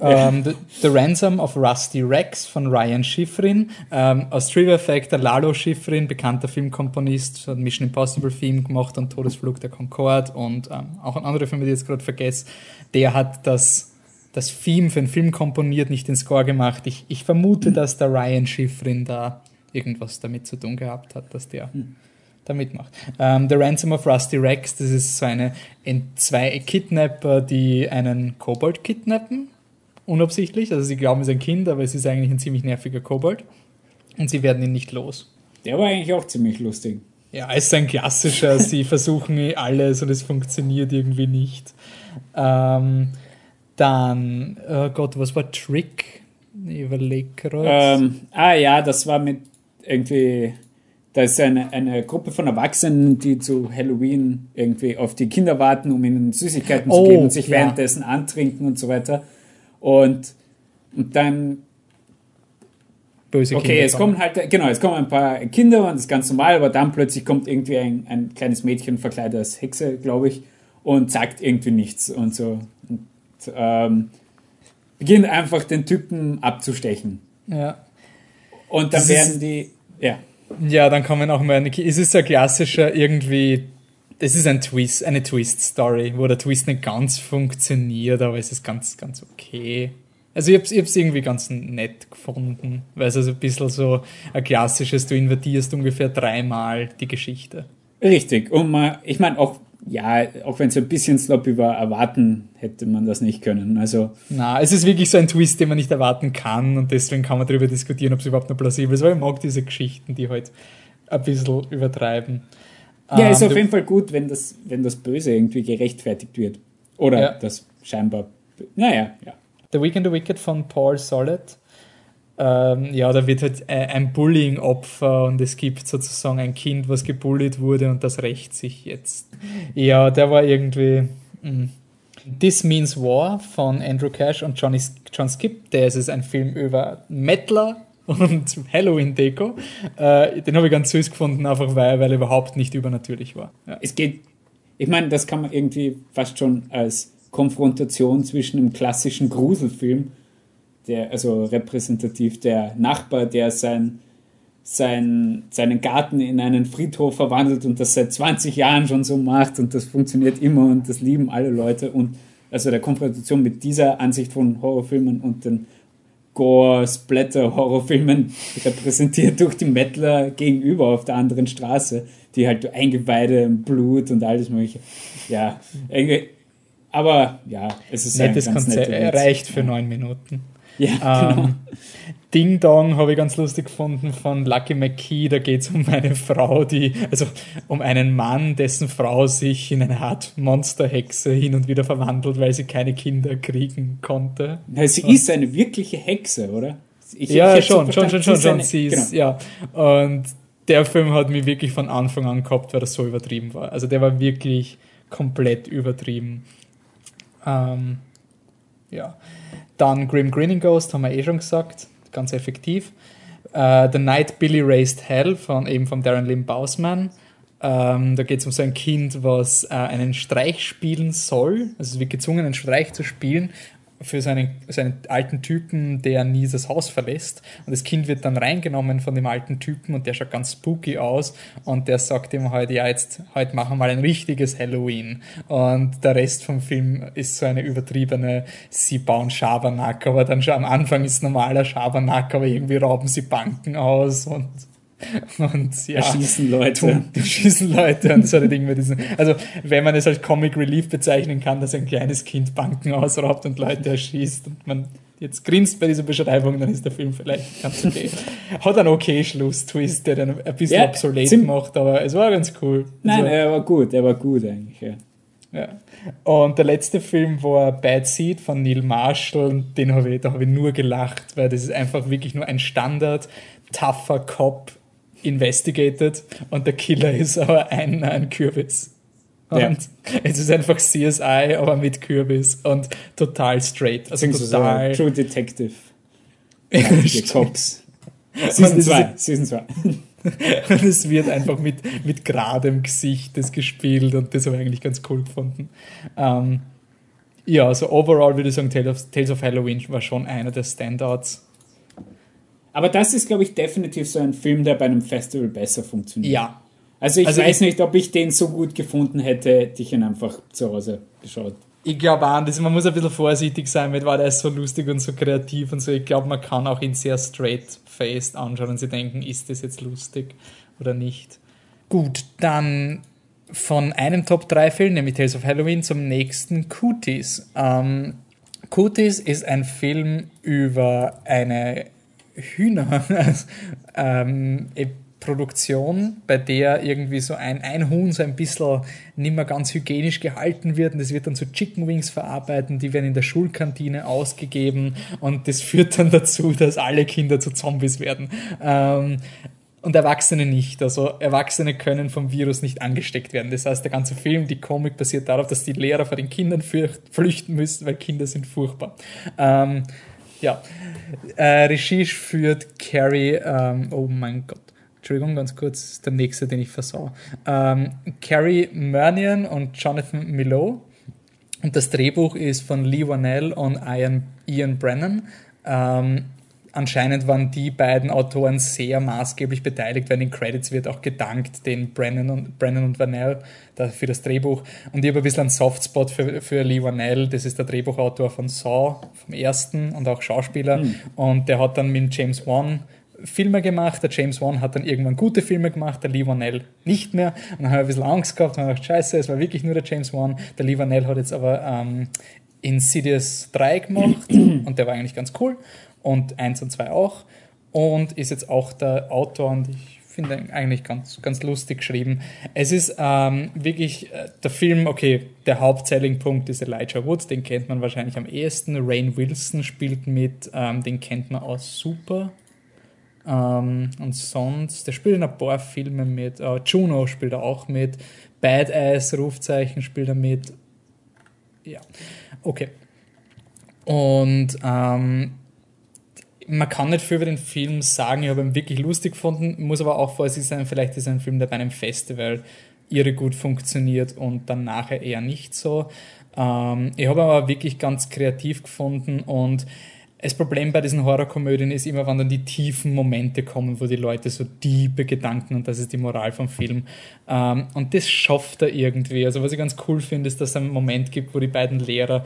Ähm, the, the, Ransom of Rusty Rex von Ryan Schifrin. Ähm, aus Trivia Fact, der Lalo Schifrin, bekannter Filmkomponist, hat Mission Impossible Film gemacht und Todesflug der Concorde und ähm, auch ein anderer Film, den ich jetzt gerade vergesse. Der hat das, das Theme für den Film komponiert, nicht den Score gemacht. Ich, ich vermute, dass der Ryan Schifrin da irgendwas damit zu tun gehabt hat, dass der. Mhm da mitmacht. Ähm, The Ransom of Rusty Rex, das ist so eine zwei Kidnapper, die einen Kobold kidnappen unabsichtlich. Also sie glauben, es ist ein Kind, aber es ist eigentlich ein ziemlich nerviger Kobold. Und sie werden ihn nicht los. Der war eigentlich auch ziemlich lustig. Ja, es ist ein klassischer, sie versuchen alles und es funktioniert irgendwie nicht. Ähm, dann, oh Gott, was war Trick? Ich überlege gerade. Ähm, ah ja, das war mit irgendwie, da ist eine, eine Gruppe von Erwachsenen, die zu Halloween irgendwie auf die Kinder warten, um ihnen Süßigkeiten oh, zu geben und sich ja. währenddessen antrinken und so weiter. Und, und dann böse okay, Kinder es kommen halt, genau, es kommen ein paar Kinder und das ist ganz normal, aber dann plötzlich kommt irgendwie ein, ein kleines Mädchen verkleidet als Hexe, glaube ich, und sagt irgendwie nichts und so. Und, ähm, beginnt einfach den Typen abzustechen. Ja. Und dann das werden die, ja. Ja, dann kommen auch mal eine. Es ist ein klassischer irgendwie. Es ist ein Twist, eine Twist-Story, wo der Twist nicht ganz funktioniert, aber es ist ganz, ganz okay. Also ich habe es irgendwie ganz nett gefunden, weil es also ein bisschen so ein klassisches, du invertierst ungefähr dreimal die Geschichte. Richtig. Und man, ich meine auch, ja, auch wenn es ein bisschen sloppy war, erwarten hätte man das nicht können. Also Na, es ist wirklich so ein Twist, den man nicht erwarten kann und deswegen kann man darüber diskutieren, ob es überhaupt noch plausibel ist, weil ich mag diese Geschichten, die halt ein bisschen übertreiben. Ja, ist ähm, auf jeden Fall gut, wenn das, wenn das Böse irgendwie gerechtfertigt wird. Oder ja. das scheinbar. Naja, ja. The Week and the Wicked von Paul Solid. Ähm, ja, da wird halt äh, ein Bullying-Opfer und es gibt sozusagen ein Kind, was gebullied wurde und das rächt sich jetzt. Ja, der war irgendwie. Mh. Mm. This Means War von Andrew Cash und Johnny, John Skip. Der ist ein Film über Mettler und Halloween-Deko. Äh, den habe ich ganz süß gefunden, einfach weil, weil er überhaupt nicht übernatürlich war. Ja. Es geht, ich meine, das kann man irgendwie fast schon als Konfrontation zwischen einem klassischen Gruselfilm, der, also repräsentativ der Nachbar, der sein, sein, seinen Garten in einen Friedhof verwandelt und das seit 20 Jahren schon so macht und das funktioniert immer und das lieben alle Leute und also der Konfrontation mit dieser Ansicht von Horrorfilmen und den Gore, Splatter, Horrorfilmen repräsentiert durch die Mettler gegenüber auf der anderen Straße, die halt Eingeweide, Blut und alles mögliche. Ja, aber ja, es ist nettes ein ganz Konzept. Nette reicht für neun Minuten. Ja, ähm, genau. Ding Dong habe ich ganz lustig gefunden von Lucky McKee. Da geht es um eine Frau, die, also um einen Mann, dessen Frau sich in eine Art Monsterhexe hin und wieder verwandelt, weil sie keine Kinder kriegen konnte. Na, sie und ist eine wirkliche Hexe, oder? Ich, ja, ich schon, schon, schon, schon, schon, sie ist, genau. ja. Und der Film hat mich wirklich von Anfang an gehabt, weil das so übertrieben war. Also der war wirklich komplett übertrieben. Ähm, ja. Dann Grim Grinning Ghost, haben wir eh schon gesagt, ganz effektiv. Uh, The Night Billy Raised Hell von eben von Darren Lynn Bausman. Ähm, da geht es um so ein Kind, was äh, einen Streich spielen soll. Also es wird gezwungen, einen Streich zu spielen für seinen, seinen alten Typen, der nie das Haus verlässt. Und das Kind wird dann reingenommen von dem alten Typen und der schaut ganz spooky aus und der sagt ihm halt, ja, jetzt heute machen wir mal ein richtiges Halloween. Und der Rest vom Film ist so eine übertriebene, sie bauen Schabernack, aber dann schon am Anfang ist normaler Schabernack, aber irgendwie rauben sie Banken aus und und ja, erschießen Leute. Erschießen Leute und so eine Dinge mit diesen. Also, wenn man es als Comic Relief bezeichnen kann, dass ein kleines Kind Banken ausraubt und Leute erschießt und man jetzt grinst bei dieser Beschreibung, dann ist der Film vielleicht ganz okay. Hat einen okay Schluss-Twist, der dann ein bisschen ja, obsolet macht, aber es war ganz cool. Nein, also, er war gut, er war gut eigentlich, ja. Ja. Und der letzte Film war Bad Seed von Neil Marshall. Den habe ich, da habe ich nur gelacht, weil das ist einfach wirklich nur ein Standard, tougher Cop investigated und der Killer ist aber ein, ein Kürbis. Und ja. es ist einfach CSI, aber mit Kürbis und total straight. Also total. So True Detective. Cops. Season 2. Season 2. und es wird einfach mit, mit geradem Gesicht das gespielt und das habe ich eigentlich ganz cool gefunden. Ähm, ja, also overall würde ich sagen, Tales of, Tales of Halloween war schon einer der Standouts. Aber das ist, glaube ich, definitiv so ein Film, der bei einem Festival besser funktioniert. Ja. Also ich also weiß ich, nicht, ob ich den so gut gefunden hätte, hätte ich ihn einfach zu Hause geschaut. Ich glaube auch, das, man muss ein bisschen vorsichtig sein mit, weil der ist so lustig und so kreativ und so. Ich glaube, man kann auch ihn sehr straight-faced anschauen und sich denken, ist das jetzt lustig oder nicht. Gut, dann von einem Top 3 Film, nämlich Tales of Halloween, zum nächsten Cooties. Ähm, Cooties ist ein Film über eine Hühner ähm, Produktion, bei der irgendwie so ein, ein Huhn so ein bisschen nicht mehr ganz hygienisch gehalten wird und das wird dann zu Chicken Wings verarbeitet, die werden in der Schulkantine ausgegeben und das führt dann dazu, dass alle Kinder zu Zombies werden. Ähm, und Erwachsene nicht. Also Erwachsene können vom Virus nicht angesteckt werden. Das heißt, der ganze Film, die Komik basiert darauf, dass die Lehrer vor den Kindern flüchten müssen, weil Kinder sind furchtbar. Ähm, ja. Äh, Regie führt Carrie, ähm, oh mein Gott. Entschuldigung, ganz kurz, der nächste, den ich versau. Ähm, Carrie Mernian und Jonathan Milo. Und das Drehbuch ist von Lee Wanell und Ian, Ian Brennan. Ähm, anscheinend waren die beiden Autoren sehr maßgeblich beteiligt, weil in den Credits wird auch gedankt den Brennan und, Brennan und Vanell für das Drehbuch. Und ich habe ein bisschen einen Softspot für, für Lee Vanell, das ist der Drehbuchautor von Saw, vom ersten und auch Schauspieler. Mhm. Und der hat dann mit James Wan Filme gemacht. Der James Wan hat dann irgendwann gute Filme gemacht, der Lee Vanell nicht mehr. Und dann habe ich ein bisschen Angst gehabt und habe gedacht, scheiße, es war wirklich nur der James Wan. Der Lee Vanell hat jetzt aber ähm, Insidious 3 gemacht und der war eigentlich ganz cool und 1 und 2 auch und ist jetzt auch der Autor und ich finde eigentlich ganz, ganz lustig geschrieben. Es ist ähm, wirklich äh, der Film, okay, der Hauptselling-Punkt ist Elijah Wood, den kennt man wahrscheinlich am ehesten. Rain Wilson spielt mit, ähm, den kennt man aus Super. Ähm, und sonst, der spielt in ein paar Filmen mit. Uh, Juno spielt er auch mit. Badass, Rufzeichen spielt er mit. Ja, okay. Und ähm, man kann nicht viel über den Film sagen, ich habe ihn wirklich lustig gefunden, muss aber auch vorsichtig sein, vielleicht ist ein Film, der bei einem Festival irre gut funktioniert und dann nachher eher nicht so. Ähm, ich habe aber wirklich ganz kreativ gefunden und das Problem bei diesen Horrorkomödien ist immer, wenn dann die tiefen Momente kommen, wo die Leute so tiefe Gedanken und das ist die Moral vom Film. Ähm, und das schafft er irgendwie. Also was ich ganz cool finde, ist, dass es einen Moment gibt, wo die beiden Lehrer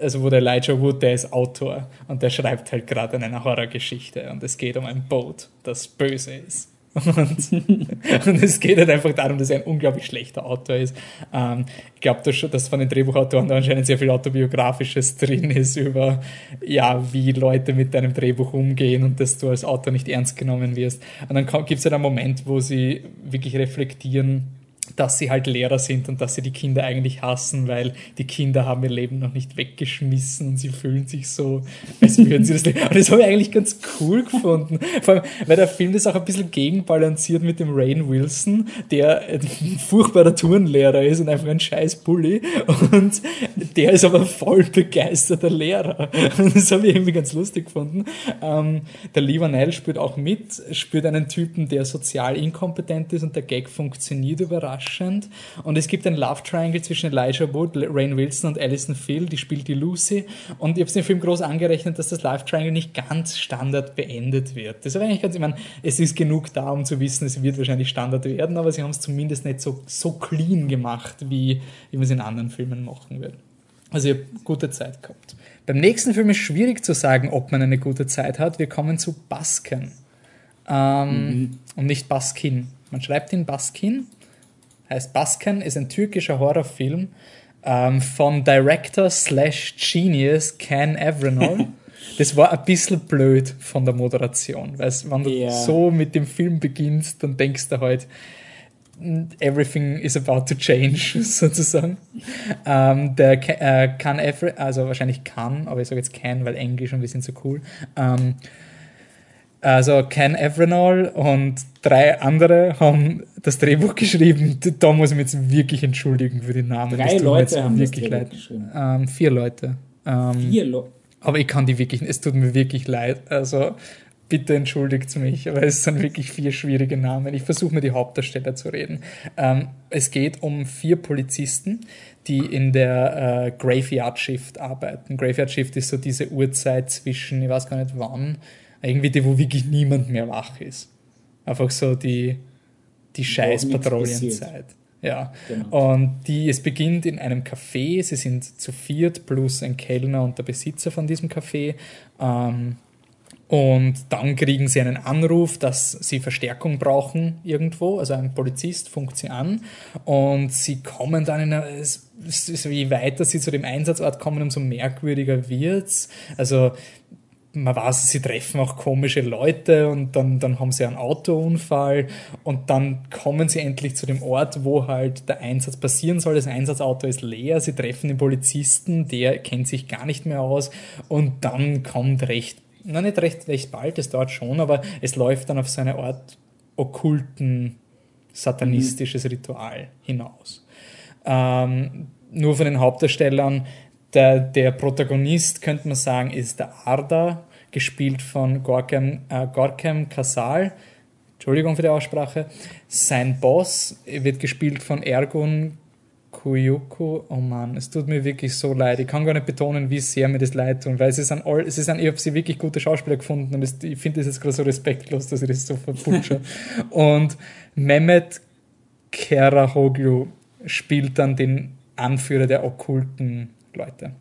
also wo der Elijah Wood, der ist Autor und der schreibt halt gerade eine Horrorgeschichte und es geht um ein Boot, das böse ist. Und, und, es geht halt einfach darum, dass er ein unglaublich schlechter Autor ist. Ähm, ich glaube, dass, dass von den Drehbuchautoren da anscheinend sehr viel Autobiografisches drin ist über, ja, wie Leute mit deinem Drehbuch umgehen und dass du als Autor nicht ernst genommen wirst. Und dann gibt es halt einen Moment, wo sie wirklich reflektieren, dass sie halt Lehrer sind und dass sie die Kinder eigentlich hassen, weil die Kinder haben ihr Leben noch nicht weggeschmissen und sie fühlen sich so, als würden sie das Leben. Und das habe ich eigentlich ganz cool gefunden. Vor allem, weil der Film das auch ein bisschen gegenbalanciert mit dem Rain Wilson, der ein furchtbarer Turnlehrer ist und einfach ein scheiß Bully. Und der ist aber voll begeisterter Lehrer. Das habe ich irgendwie ganz lustig gefunden. Ähm, der Lee Vanell spielt auch mit, spielt einen Typen, der sozial inkompetent ist und der Gag funktioniert überraschend überraschend. Und es gibt ein Love Triangle zwischen Elijah Wood, Rain Wilson und Alison Phil, die spielt die Lucy. Und ich habe es dem Film groß angerechnet, dass das Love Triangle nicht ganz Standard beendet wird. Das ist eigentlich ganz, ich meine, es ist genug da, um zu wissen, es wird wahrscheinlich Standard werden, aber sie haben es zumindest nicht so, so clean gemacht, wie, wie man es in anderen Filmen machen würde. Also ich habe gute Zeit gehabt. Beim nächsten Film ist schwierig zu sagen, ob man eine gute Zeit hat. Wir kommen zu Basken. Ähm, mhm. Und nicht Baskin. Man schreibt ihn Baskin heißt Basken, ist ein türkischer Horrorfilm ähm, von Director slash Genius Ken Evrenol. das war ein bisschen blöd von der Moderation, weil wenn du yeah. so mit dem Film beginnst, dann denkst du halt, everything is about to change, sozusagen. Ähm, der äh, Can Everett, also wahrscheinlich kann, aber ich sage jetzt can, weil Englisch und wir sind so cool. Ähm, also Ken Evrenol und drei andere haben das Drehbuch geschrieben. Da muss ich mich jetzt wirklich entschuldigen für den Namen. Drei Leute haben wirklich das leid. geschrieben. Ähm, vier Leute. Ähm, vier Leute. Aber ich kann die wirklich, es tut mir wirklich leid. Also bitte entschuldigt mich, aber es sind wirklich vier schwierige Namen. Ich versuche mir die Hauptdarsteller zu reden. Ähm, es geht um vier Polizisten, die in der äh, Graveyard Shift arbeiten. Graveyard Shift ist so diese Uhrzeit zwischen, ich weiß gar nicht wann, irgendwie die, wo wirklich niemand mehr wach ist. Einfach so die, die scheiß Patrouillenzeit. Ja. Genau. Und die, es beginnt in einem Café, sie sind zu viert plus ein Kellner und der Besitzer von diesem Café. Ähm, und dann kriegen sie einen Anruf, dass sie Verstärkung brauchen irgendwo. Also ein Polizist funkt sie an und sie kommen dann in eine, es, es, je weiter sie zu dem Einsatzort kommen, umso merkwürdiger wird's. Also man weiß, sie treffen auch komische Leute und dann, dann haben sie einen Autounfall und dann kommen sie endlich zu dem Ort, wo halt der Einsatz passieren soll. Das Einsatzauto ist leer, sie treffen den Polizisten, der kennt sich gar nicht mehr aus und dann kommt recht, na nicht recht, recht bald, es dauert schon, aber es läuft dann auf so eine Art okkulten, satanistisches mhm. Ritual hinaus. Ähm, nur von den Hauptdarstellern der, der Protagonist, könnte man sagen, ist der Arda, gespielt von Gorkem, äh, Gorkem Kasal. Entschuldigung für die Aussprache. Sein Boss wird gespielt von Ergun Kuyoko, oh Mann, es tut mir wirklich so leid. Ich kann gar nicht betonen, wie sehr mir das leid tut, weil sie sind all, sie sind, ich habe sie wirklich gute Schauspieler gefunden und das, ich finde das jetzt gerade so respektlos, dass ich das so verputsche. und Mehmet Kerahoglu spielt dann den Anführer der okkulten Leute.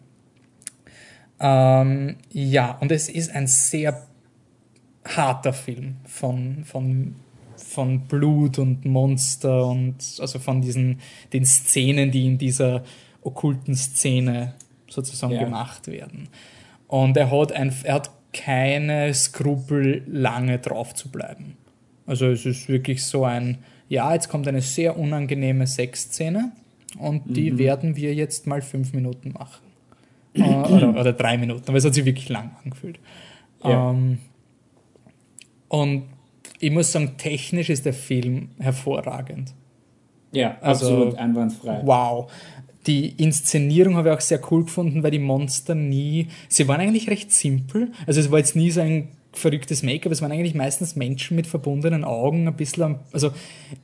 Ähm, ja, und es ist ein sehr harter Film von, von von Blut und Monster und also von diesen den Szenen, die in dieser okkulten Szene sozusagen ja. gemacht werden. Und er hat, ein, er hat keine Skrupel, lange drauf zu bleiben. Also es ist wirklich so ein, ja, jetzt kommt eine sehr unangenehme Sexszene und mhm. die werden wir jetzt mal fünf Minuten machen. äh, oder, oder, drei Minuten, aber es hat sich wirklich lang angefühlt. Ja. Ähm, und ich muss sagen, technisch ist der Film hervorragend. Ja, also, absolut einwandfrei. Wow. Die Inszenierung habe ich auch sehr cool gefunden, weil die Monster nie, sie waren eigentlich recht simpel. Also es war jetzt nie so ein verrücktes Make-up. Es waren eigentlich meistens Menschen mit verbundenen Augen, ein bisschen am, also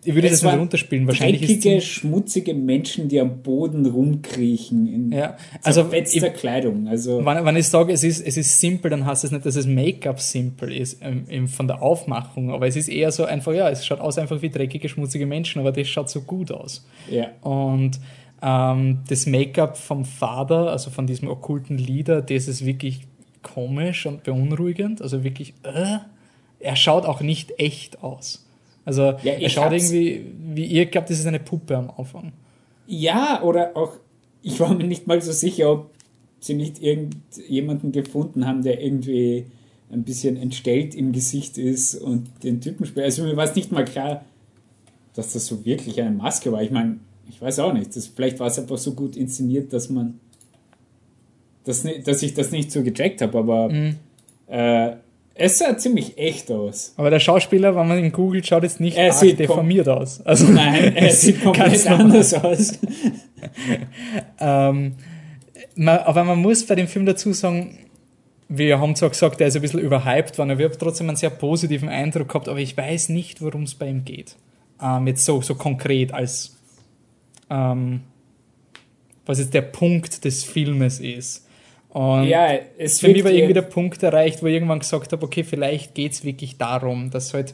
ich würde es das mal runterspielen. Wahrscheinlich dreckige, ist schmutzige Menschen, die am Boden rumkriechen in ja, also ich, Kleidung. Also wenn, wenn ich sage, es ist, es ist simpel, dann heißt es nicht, dass es Make-up simpel ist ähm, von der Aufmachung, aber es ist eher so einfach, ja, es schaut aus einfach wie dreckige, schmutzige Menschen, aber das schaut so gut aus. Ja. Und ähm, das Make-up vom Vater, also von diesem okkulten Leader, das ist wirklich komisch und beunruhigend. Also wirklich, äh, er schaut auch nicht echt aus. Also ja, er schaut irgendwie, wie ihr glaubt, das ist eine Puppe am Anfang. Ja, oder auch, ich war mir nicht mal so sicher, ob sie nicht irgendjemanden gefunden haben, der irgendwie ein bisschen entstellt im Gesicht ist und den Typen spielt. Also mir war es nicht mal klar, dass das so wirklich eine Maske war. Ich meine, ich weiß auch nicht. Das, vielleicht war es einfach so gut inszeniert, dass man das, dass ich das nicht so gecheckt habe, aber mhm. äh, es sah ziemlich echt aus. Aber der Schauspieler, wenn man ihn googelt, schaut jetzt nicht er sieht deformiert aus. Also Nein, er sieht komplett anders aus. ähm, man, aber man muss bei dem Film dazu sagen, wir haben zwar gesagt, er ist ein bisschen überhyped worden, aber ich habe trotzdem einen sehr positiven Eindruck gehabt, aber ich weiß nicht, worum es bei ihm geht. Ähm, jetzt so, so konkret als ähm, was jetzt der Punkt des Filmes ist. Und ja, es für mich war irgendwie der Punkt erreicht, wo ich irgendwann gesagt habe, okay, vielleicht geht es wirklich darum, dass halt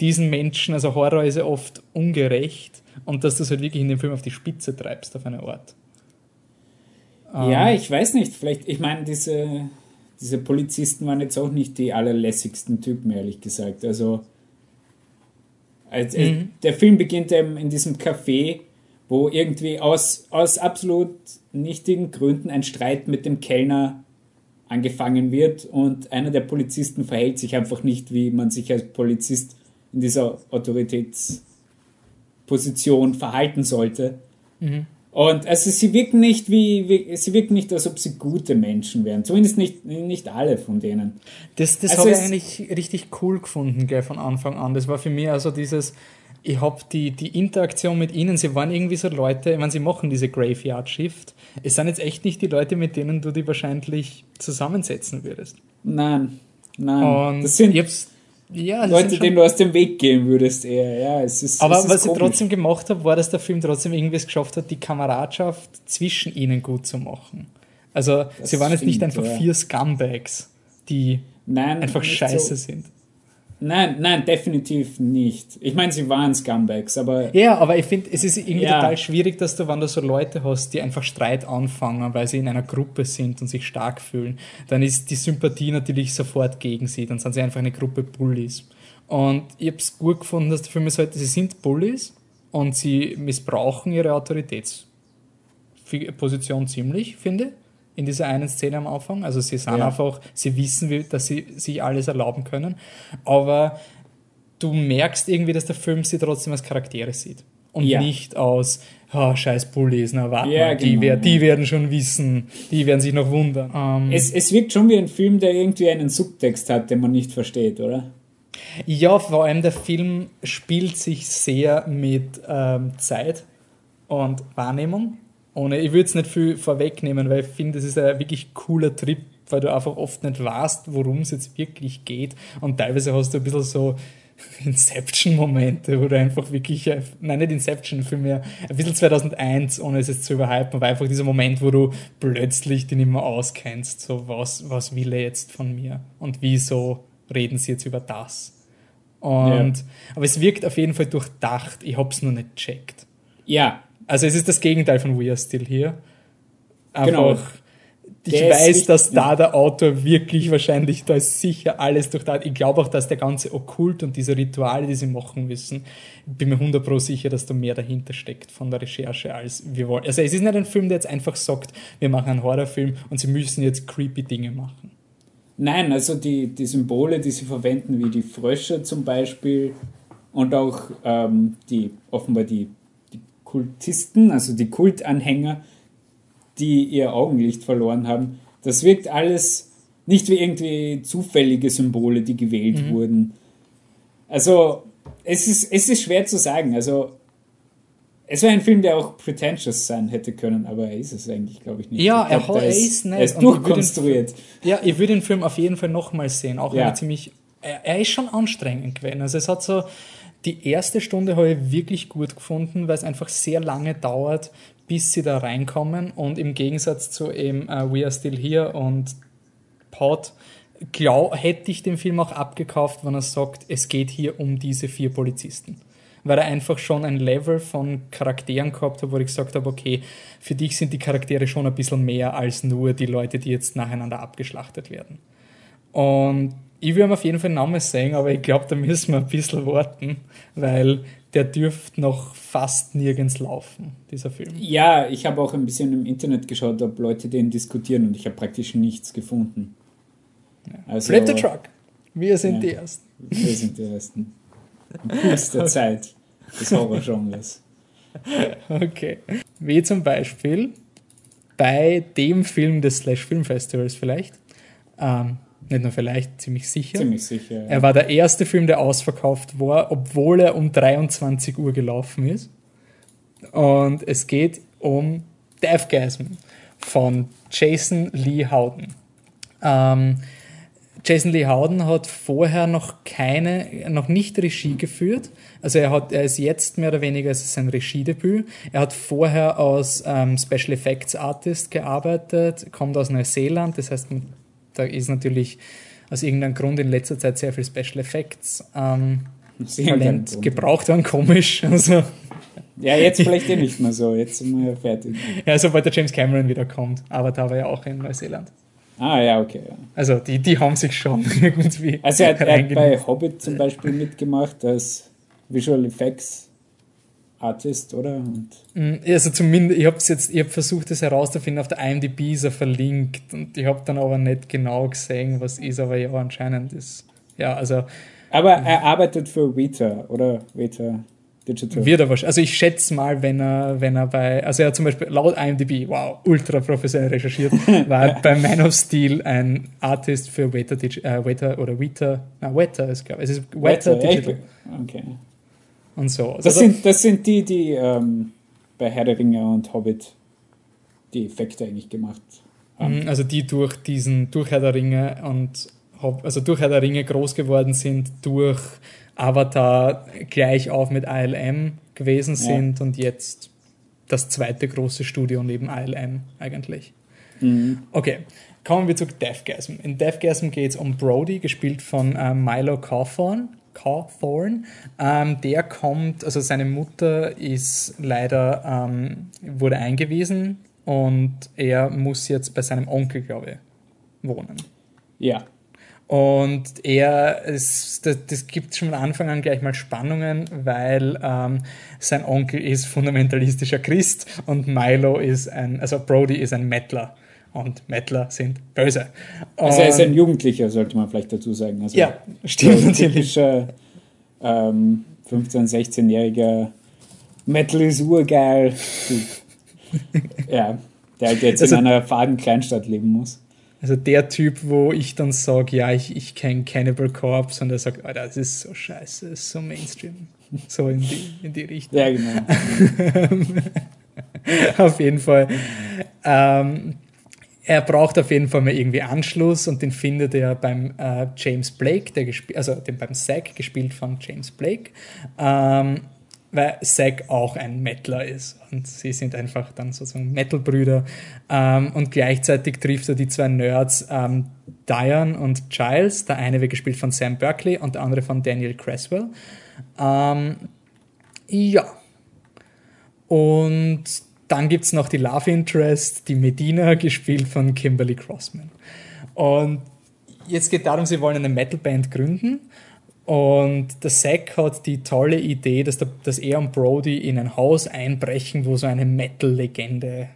diesen Menschen, also Horror ist ja oft ungerecht und dass du es halt wirklich in dem Film auf die Spitze treibst, auf eine Art. Ja, ähm, ich weiß nicht, vielleicht, ich meine, diese, diese Polizisten waren jetzt auch nicht die allerlässigsten Typen, ehrlich gesagt. Also, als, mhm. der Film beginnt eben in diesem Café wo irgendwie aus, aus absolut nichtigen Gründen ein Streit mit dem Kellner angefangen wird und einer der Polizisten verhält sich einfach nicht, wie man sich als Polizist in dieser Autoritätsposition verhalten sollte. Mhm. Und also sie wirken nicht wie, wie, sie wirken nicht, als ob sie gute Menschen wären. Zumindest nicht, nicht alle von denen. Das, das also habe ich eigentlich richtig cool gefunden, gleich von Anfang an. Das war für mich also dieses, ich habe die, die Interaktion mit ihnen, sie waren irgendwie so Leute, ich meine, sie machen diese Graveyard Shift. Es sind jetzt echt nicht die Leute, mit denen du die wahrscheinlich zusammensetzen würdest. Nein, nein. Und das sind ja, Leute, denen du aus dem Weg gehen würdest eher. Ja, es ist, aber es ist was komisch. ich trotzdem gemacht habe, war, dass der Film trotzdem irgendwie es geschafft hat, die Kameradschaft zwischen ihnen gut zu machen. Also das sie waren jetzt nicht einfach ja. vier Scumbags, die Nein, einfach scheiße so. sind. Nein, nein, definitiv nicht. Ich meine, sie waren Scumbags, aber. Ja, aber ich finde, es ist irgendwie ja. total schwierig, dass du, wenn du so Leute hast, die einfach Streit anfangen, weil sie in einer Gruppe sind und sich stark fühlen, dann ist die Sympathie natürlich sofort gegen sie. Dann sind sie einfach eine Gruppe Bullies. Und ich habe es gut gefunden, dass der Film ist halt, sie sind Bullies und sie missbrauchen ihre Autoritätsposition ziemlich, finde ich in dieser einen Szene am Anfang. Also sie sind ja. einfach, sie wissen, dass sie sich alles erlauben können. Aber du merkst irgendwie, dass der Film sie trotzdem als Charaktere sieht. Und ja. nicht aus, oh, scheiß Bullies, na warte ja, mal, die, genau. die, werden schon wissen, die werden sich noch wundern. Ähm, es, es wirkt schon wie ein Film, der irgendwie einen Subtext hat, den man nicht versteht, oder? Ja, vor allem der Film spielt sich sehr mit ähm, Zeit und Wahrnehmung ohne, ich würde es nicht viel vorwegnehmen, weil ich finde, das ist ein wirklich cooler Trip weil du einfach oft nicht weißt, worum es jetzt wirklich geht. Und teilweise hast du ein bisschen so Inception-Momente, wo du einfach wirklich, nein, nicht Inception, vielmehr ein bisschen 2001, ohne es jetzt zu überhypen, aber einfach dieser Moment, wo du plötzlich den immer auskennst, so was, was will er jetzt von mir und wieso reden sie jetzt über das. Und, ja. Aber es wirkt auf jeden Fall durchdacht, ich hab's nur nicht checkt. Ja. Also es ist das Gegenteil von We Are Still Here. Einfach, genau ich weiß, dass da der Autor wirklich wahrscheinlich, da ist sicher alles durchdacht. Ich glaube auch, dass der ganze Okkult und diese Rituale, die sie machen müssen, bin mir 100% sicher, dass da mehr dahinter steckt von der Recherche, als wir wollen. Also es ist nicht ein Film, der jetzt einfach sagt, wir machen einen Horrorfilm und sie müssen jetzt creepy Dinge machen. Nein, also die, die Symbole, die sie verwenden, wie die Frösche zum Beispiel und auch ähm, die offenbar die Kultisten, also die Kultanhänger, die ihr Augenlicht verloren haben. Das wirkt alles nicht wie irgendwie zufällige Symbole, die gewählt mhm. wurden. Also, es ist, es ist schwer zu sagen. Also, es wäre ein Film, der auch pretentious sein hätte können, aber er ist es eigentlich, glaube ich, nicht. Ja, ich glaub, er, er, ist, nicht. Er ist durchkonstruiert. ja, ich würde den Film auf jeden Fall nochmal sehen, auch ja. wenn er ziemlich. Er, er, ist schon anstrengend gewesen. Also, es hat so. Die erste Stunde habe ich wirklich gut gefunden, weil es einfach sehr lange dauert, bis sie da reinkommen. Und im Gegensatz zu eben uh, We Are Still Here und Pod, glaub, hätte ich den Film auch abgekauft, wenn er sagt, es geht hier um diese vier Polizisten. Weil er einfach schon ein Level von Charakteren gehabt hat, wo ich gesagt habe, okay, für dich sind die Charaktere schon ein bisschen mehr als nur die Leute, die jetzt nacheinander abgeschlachtet werden. Und ich würde ihm auf jeden Fall einen Namen sagen, aber ich glaube, da müssen wir ein bisschen warten, weil der dürfte noch fast nirgends laufen, dieser Film. Ja, ich habe auch ein bisschen im Internet geschaut, ob Leute den diskutieren und ich habe praktisch nichts gefunden. Ja. Also, Flip the Truck. Wir sind ja, die Ersten. Wir sind die Ersten. Puls der Zeit des Horrorgenres. Okay. Wie zum Beispiel bei dem Film des Slash Film Festivals vielleicht. Ähm, nicht nur vielleicht, ziemlich sicher. Ziemlich sicher. Ja. Er war der erste Film, der ausverkauft war, obwohl er um 23 Uhr gelaufen ist. Und es geht um Deathgasm von Jason Lee Howden. Ähm, Jason Lee Howden hat vorher noch keine, noch nicht Regie geführt. Also er hat, er ist jetzt mehr oder weniger, es ist sein Regiedebüt. Er hat vorher als ähm, Special Effects Artist gearbeitet, kommt aus Neuseeland, das heißt da ist natürlich aus irgendeinem Grund in letzter Zeit sehr viel Special Effects ähm, Talent gebraucht worden, komisch. Also, ja, jetzt vielleicht eh nicht mehr so, jetzt sind wir fertig. Ja, sobald der James Cameron wieder kommt, aber da war ja auch in Neuseeland. Ah, ja, okay. Ja. Also, die, die haben sich schon irgendwie. Also, er hat, er hat bei Hobbit zum Beispiel mitgemacht als Visual Effects Artist, oder? Und mm, also zumindest, ich habe jetzt, ich habe versucht, das herauszufinden, auf der IMDb ist er verlinkt und ich habe dann aber nicht genau gesehen, was ist, aber ja, anscheinend ist, ja, also. Aber er arbeitet für Vita, oder? Vita Digital. Wird er wahrscheinlich, also ich schätze mal, wenn er, wenn er bei, also er hat zum Beispiel laut IMDb, wow, ultra professionell recherchiert, war bei Man of Steel ein Artist für Weta, äh, Weta oder Vita, na, Weta ist, glaube ich, es ist Weta, Weta Digital. Okay und so. Also das, sind, das sind die, die ähm, bei Herr der Ringe und Hobbit die Effekte eigentlich gemacht haben. Mhm, also die durch diesen, durch Herr der Ringe und also durch Herr der Ringe groß geworden sind, durch Avatar gleich auf mit ILM gewesen sind ja. und jetzt das zweite große Studio neben ILM eigentlich. Mhm. Okay, kommen wir zu Deathgasm. In Deathgasm geht es um Brody, gespielt von äh, Milo Cawthorn. Cawthorn. Ähm, der kommt, also seine Mutter ist leider, ähm, wurde eingewiesen und er muss jetzt bei seinem Onkel, glaube ich, wohnen. Ja. Und er, es, das, das gibt schon von Anfang an gleich mal Spannungen, weil ähm, sein Onkel ist fundamentalistischer Christ und Milo ist ein, also Brody ist ein Mettler und Mettler sind böse. Also er ist ein Jugendlicher, sollte man vielleicht dazu sagen. Also ja, stimmt natürlich. Ähm, 15-, 16-jähriger Metal ist urgeil. ja, der halt jetzt also, in einer faden Kleinstadt leben muss. Also der Typ, wo ich dann sage, ja, ich, ich kenne Cannibal Corpse und er sagt, Alter, das ist so scheiße, das ist so Mainstream. So in die, in die Richtung. Ja, genau. Auf jeden Fall. Ähm, er braucht auf jeden Fall mal irgendwie Anschluss und den findet er beim äh, James Blake, der also den beim Zack gespielt von James Blake, ähm, weil Zack auch ein Metaler ist und sie sind einfach dann sozusagen Metal-Brüder ähm, und gleichzeitig trifft er die zwei Nerds ähm, Diane und Giles, der eine wird gespielt von Sam Berkeley und der andere von Daniel Cresswell. Ähm, ja. Und dann gibt es noch die Love Interest, die Medina, gespielt von Kimberly Crossman. Und jetzt geht darum, sie wollen eine Metalband gründen. Und der Zack hat die tolle Idee, dass, der, dass er und Brody in ein Haus einbrechen, wo so eine Metal-Legende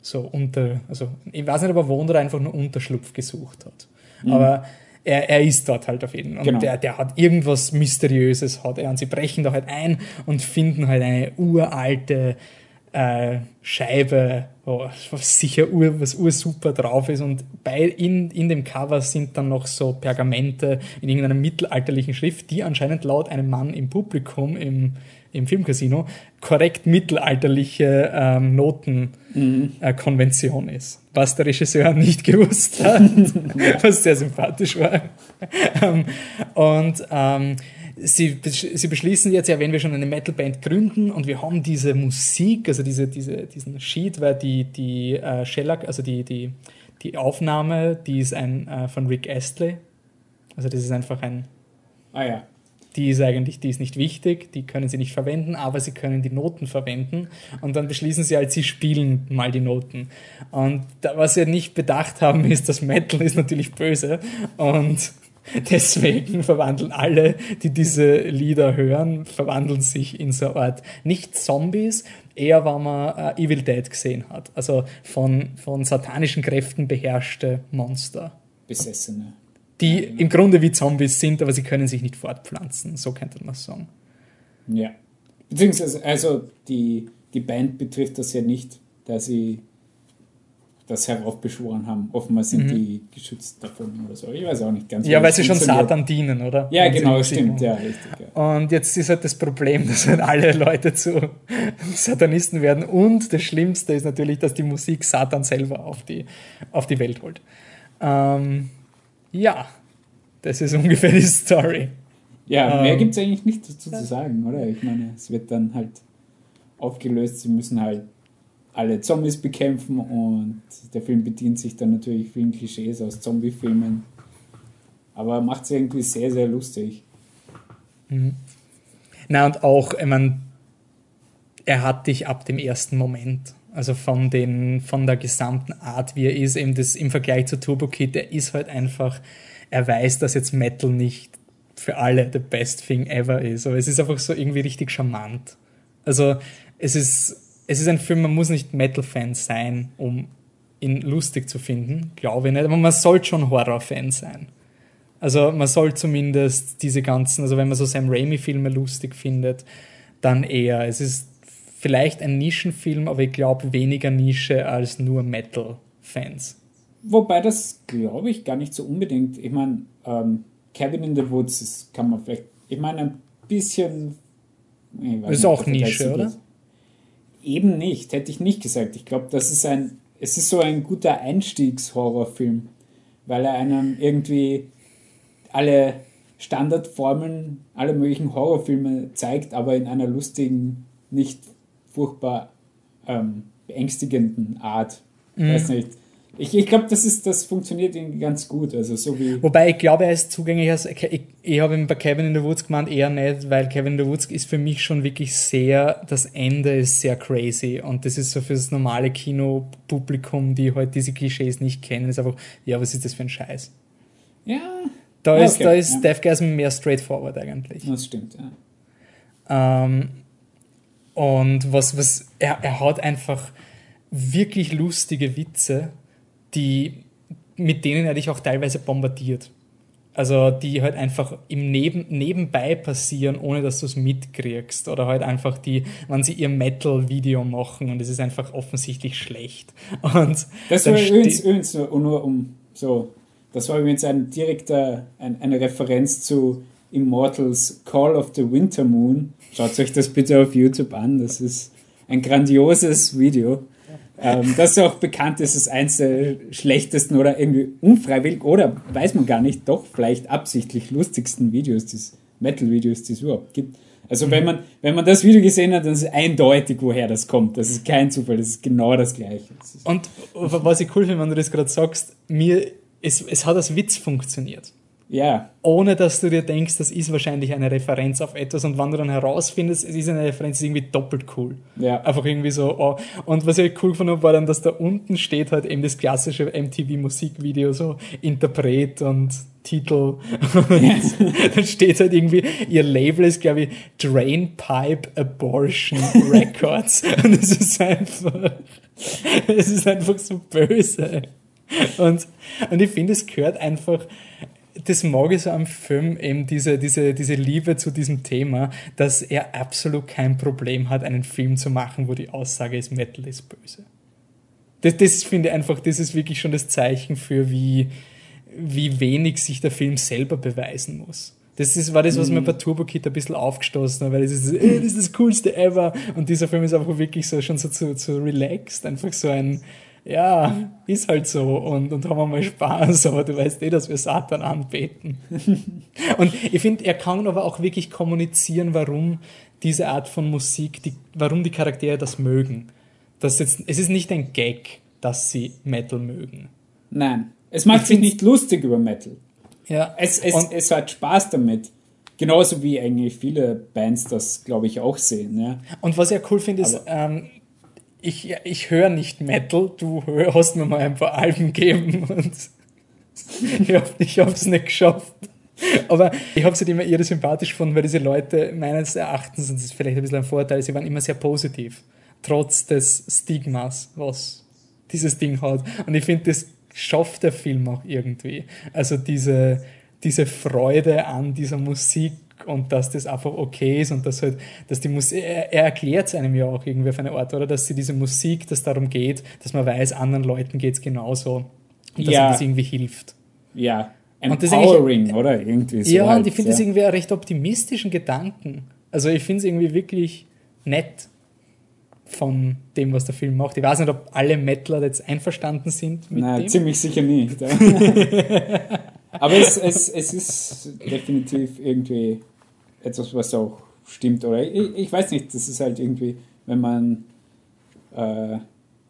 so unter, also ich weiß nicht, ob er wohnt oder einfach nur Unterschlupf gesucht hat. Mhm. Aber er, er ist dort halt auf jeden Fall. Und genau. der, der hat irgendwas Mysteriöses, hat er. Und sie brechen da halt ein und finden halt eine uralte äh, Scheibe, wo sicher ur, was ursuper drauf ist. Und bei, in, in dem Cover sind dann noch so Pergamente in irgendeiner mittelalterlichen Schrift, die anscheinend laut einem Mann im Publikum im, im Filmcasino korrekt mittelalterliche ähm, Notenkonvention mhm. äh, ist. Was der Regisseur nicht gewusst hat, was sehr sympathisch war. Ähm, und ähm, sie, sie beschließen jetzt ja, wenn wir schon eine Metalband gründen und wir haben diese Musik, also diese, diese, diesen Sheet, weil die, die äh, Shellac, also die, die, die Aufnahme, die ist ein äh, von Rick Astley. Also das ist einfach ein. Ah ja. Die ist eigentlich, die ist nicht wichtig, die können sie nicht verwenden, aber sie können die Noten verwenden. Und dann beschließen sie halt, sie spielen mal die Noten. Und da, was sie nicht bedacht haben, ist, dass Metal ist natürlich böse. Und Deswegen verwandeln alle, die diese Lieder hören, verwandeln sich in so eine Art, nicht Zombies, eher wenn man äh, Evil Dead gesehen hat. Also von, von satanischen Kräften beherrschte Monster. Besessene. Die im Grunde wie Zombies sind, aber sie können sich nicht fortpflanzen, so könnte man sagen. Ja. Beziehungsweise, also die, die Band betrifft das ja nicht, da sie das heraufbeschworen haben. Offenbar sind mhm. die geschützt davon oder so. Ich weiß auch nicht ganz. Ja, weil sie schon Satan dienen, oder? Ja, Wenn genau, stimmt. Ja, richtig, ja. Und jetzt ist halt das Problem, dass halt alle Leute zu Satanisten werden. Und das Schlimmste ist natürlich, dass die Musik Satan selber auf die, auf die Welt holt. Ähm, ja, das ist ungefähr die Story. Ja, mehr ähm, gibt es eigentlich nicht dazu zu sagen, oder? Ich meine, es wird dann halt aufgelöst, sie müssen halt alle Zombies bekämpfen und der Film bedient sich dann natürlich vielen Klischees aus Zombie-Filmen. Aber macht es irgendwie sehr, sehr lustig. Mhm. Na, und auch, ich meine, er hat dich ab dem ersten Moment, also von, den, von der gesamten Art, wie er ist, eben das im Vergleich zu Turbo Kid, er ist halt einfach, er weiß, dass jetzt Metal nicht für alle the best thing ever ist, aber es ist einfach so irgendwie richtig charmant. Also, es ist es ist ein Film, man muss nicht Metal-Fan sein, um ihn lustig zu finden, glaube ich nicht, aber man sollte schon Horror-Fan sein. Also man soll zumindest diese ganzen, also wenn man so Sam Raimi-Filme lustig findet, dann eher. Es ist vielleicht ein Nischenfilm, aber ich glaube weniger Nische als nur Metal-Fans. Wobei das glaube ich gar nicht so unbedingt. Ich meine, ähm, Cabin in the Woods das kann man vielleicht, ich meine, ein bisschen. ist nicht, auch Nische, oder? Eben nicht, hätte ich nicht gesagt. Ich glaube, das ist ein, es ist so ein guter Einstiegshorrorfilm, weil er einem irgendwie alle Standardformeln aller möglichen Horrorfilme zeigt, aber in einer lustigen, nicht furchtbar ähm, beängstigenden Art. Mhm. Weiß nicht. Ich, ich glaube, das, das funktioniert irgendwie ganz gut. Also so wie Wobei ich glaube, er ist zugänglich. Also ich, ich habe ihn bei Kevin in the Woods gemeint, eher nicht, weil Kevin in the Woods ist für mich schon wirklich sehr, das Ende ist sehr crazy. Und das ist so für das normale Kinopublikum, die halt diese Klischees nicht kennen, ist einfach, ja, was ist das für ein Scheiß? Ja. Da ist, okay, da ist ja. Deathgasm mehr straightforward eigentlich. Das stimmt, ja. Ähm, und was, was, er, er hat einfach wirklich lustige Witze die, mit denen er dich auch teilweise bombardiert. Also die halt einfach im Neben, Nebenbei passieren, ohne dass du es mitkriegst. Oder halt einfach die, wenn sie ihr Metal-Video machen und es ist einfach offensichtlich schlecht. Und das war übrigens, übrigens nur, nur um so, das war übrigens ein direkter, ein, eine Referenz zu Immortals Call of the Winter Moon. Schaut euch das bitte auf YouTube an, das ist ein grandioses Video. Ähm, das ist auch bekannt, ist es eins der schlechtesten oder irgendwie unfreiwillig oder weiß man gar nicht, doch vielleicht absichtlich lustigsten Videos, die Metal-Videos, die es überhaupt gibt. Also wenn man, wenn man das Video gesehen hat, dann ist es eindeutig, woher das kommt. Das ist kein Zufall, das ist genau das Gleiche. Das Und was ich cool finde, wenn du das gerade sagst, mir, es, es hat als Witz funktioniert. Ja. Ohne dass du dir denkst, das ist wahrscheinlich eine Referenz auf etwas und wenn du dann herausfindest, es ist eine Referenz, ist irgendwie doppelt cool. Ja. Einfach irgendwie so. Oh. Und was ich cool fand, war dann, dass da unten steht halt eben das klassische MTV-Musikvideo, so Interpret und Titel. Und dann steht halt irgendwie, ihr Label ist, glaube ich, Drainpipe Abortion Records. und es ist einfach, es ist einfach so böse. Und, und ich finde, es gehört einfach, das mag ich so am Film, eben diese, diese, diese Liebe zu diesem Thema, dass er absolut kein Problem hat, einen Film zu machen, wo die Aussage ist, Metal ist böse. Das, das finde ich einfach, das ist wirklich schon das Zeichen für, wie, wie wenig sich der Film selber beweisen muss. Das ist, war das, was mir mhm. bei Turbo Kid ein bisschen aufgestoßen hat, weil das ist, äh, das ist das coolste ever. Und dieser Film ist einfach wirklich so schon so zu, zu relaxed, einfach so ein, ja, ist halt so und, und haben wir mal Spaß, aber du weißt eh, dass wir Satan anbeten. und ich finde, er kann aber auch wirklich kommunizieren, warum diese Art von Musik, die, warum die Charaktere das mögen. Das jetzt, es ist nicht ein Gag, dass sie Metal mögen. Nein, es macht ich sich nicht lustig über Metal. Ja. Es, es, es hat Spaß damit. Genauso wie eigentlich viele Bands das, glaube ich, auch sehen. Ja. Und was ich ja cool finde, ist, ähm, ich, ich höre nicht Metal, du hast mir mal ein paar Alben gegeben und ich habe ich es nicht geschafft. Aber ich habe sie immer irre sympathisch gefunden, weil diese Leute meines Erachtens, und das ist vielleicht ein bisschen ein Vorteil, sie waren immer sehr positiv, trotz des Stigmas, was dieses Ding hat. Und ich finde, das schafft der Film auch irgendwie. Also diese, diese Freude an dieser Musik und dass das einfach okay ist und dass halt, dass die Musik, er, er erklärt es einem ja auch irgendwie auf eine Art, oder? Dass sie diese Musik, dass darum geht, dass man weiß, anderen Leuten geht es genauso und dass ja. das irgendwie hilft. Ja, empowering, oder? Irgendwie so. Ja, halt, und ich finde ja. das irgendwie einen recht optimistischen Gedanken. Also ich finde es irgendwie wirklich nett von dem, was der Film macht. Ich weiß nicht, ob alle Metaler jetzt einverstanden sind mit Nein, dem. ziemlich sicher nicht. Aber es, es, es ist definitiv irgendwie etwas, was auch stimmt. Oder ich, ich weiß nicht, das ist halt irgendwie, wenn man äh,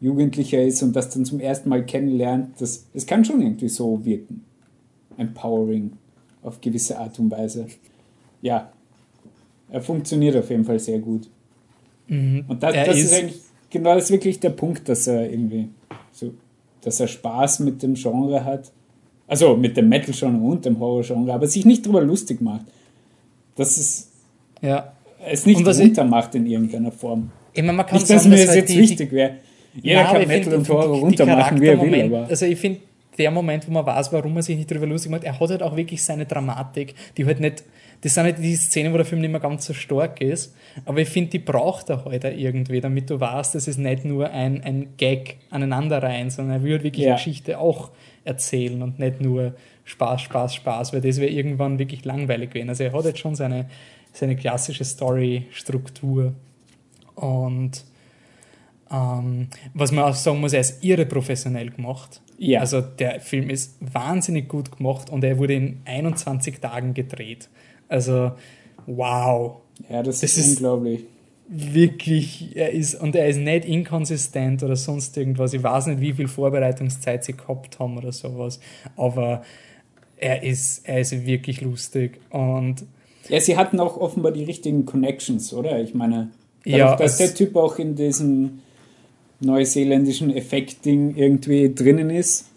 Jugendlicher ist und das dann zum ersten Mal kennenlernt, das, es kann schon irgendwie so wirken. Empowering auf gewisse Art und Weise. Ja, er funktioniert auf jeden Fall sehr gut. Mhm. Und das, das ist, ist eigentlich genau das ist wirklich der Punkt, dass er irgendwie so, dass er Spaß mit dem Genre hat. Also mit dem Metal-Genre und dem Horror-Genre, aber sich nicht drüber lustig macht. Das ist. Ja. Es nicht runtermacht in irgendeiner Form. Ich meine, man kann nicht, dass mir das halt jetzt die, wichtig wäre. Jeder kann Metal und Horror runtermachen, wie er will. Aber. Also ich finde, der Moment, wo man weiß, warum man sich nicht drüber lustig macht, er hat halt auch wirklich seine Dramatik, die halt nicht das sind halt die Szenen, wo der Film nicht mehr ganz so stark ist, aber ich finde, die braucht er heute halt irgendwie, damit du weißt, dass es nicht nur ein, ein Gag aneinanderreihen, sondern er will halt wirklich ja. Geschichte auch erzählen und nicht nur Spaß, Spaß, Spaß, weil das wäre irgendwann wirklich langweilig gewesen. Also er hat jetzt schon seine, seine klassische Story-Struktur und ähm, was man auch sagen muss, er ist irre professionell gemacht. Ja. Also der Film ist wahnsinnig gut gemacht und er wurde in 21 Tagen gedreht. Also, wow. Ja, das, das ist, unglaublich. Wirklich, er ist, und er ist nicht inkonsistent oder sonst irgendwas. Ich weiß nicht, wie viel Vorbereitungszeit sie gehabt haben oder sowas, aber er ist, er ist wirklich lustig und. Ja, sie hatten auch offenbar die richtigen Connections, oder? Ich meine, dadurch, ja, dass der Typ auch in diesem neuseeländischen Effekt-Ding irgendwie drinnen ist,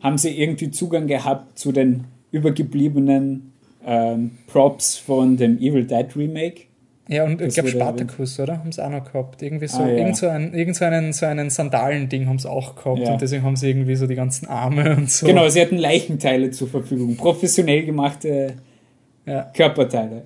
haben sie irgendwie Zugang gehabt zu den übergebliebenen ähm, Props von dem Evil Dead Remake. Ja, und ich glaube Spartacus, oder? Haben sie auch noch gehabt. Irgendwie so, ah, ja. irgend so ein, irgend so einen, so einen Sandalen-Ding haben sie auch gehabt ja. und deswegen haben sie irgendwie so die ganzen Arme und so. Genau, sie hatten Leichenteile zur Verfügung. Professionell gemachte ja. Körperteile.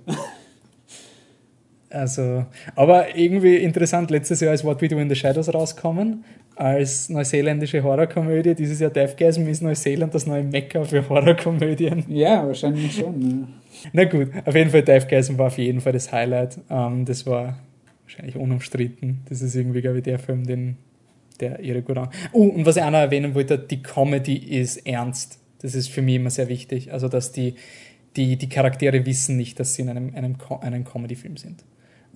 Also, aber irgendwie interessant, letztes Jahr ist What We Do in the Shadows rausgekommen, als neuseeländische Horrorkomödie. Dieses Jahr Deathgasm ist Neuseeland das neue Mekka für Horrorkomödien. Ja, wahrscheinlich schon. Ja. Na gut, auf jeden Fall Deathgasm war auf jeden Fall das Highlight. Ähm, das war wahrscheinlich unumstritten. Das ist irgendwie, glaube ich, der Film, den der ihre gut an. Oh, und was ich auch noch erwähnen wollte, die Comedy ist ernst. Das ist für mich immer sehr wichtig. Also, dass die, die, die Charaktere wissen nicht, dass sie in einem, einem, einem Comedy-Film sind.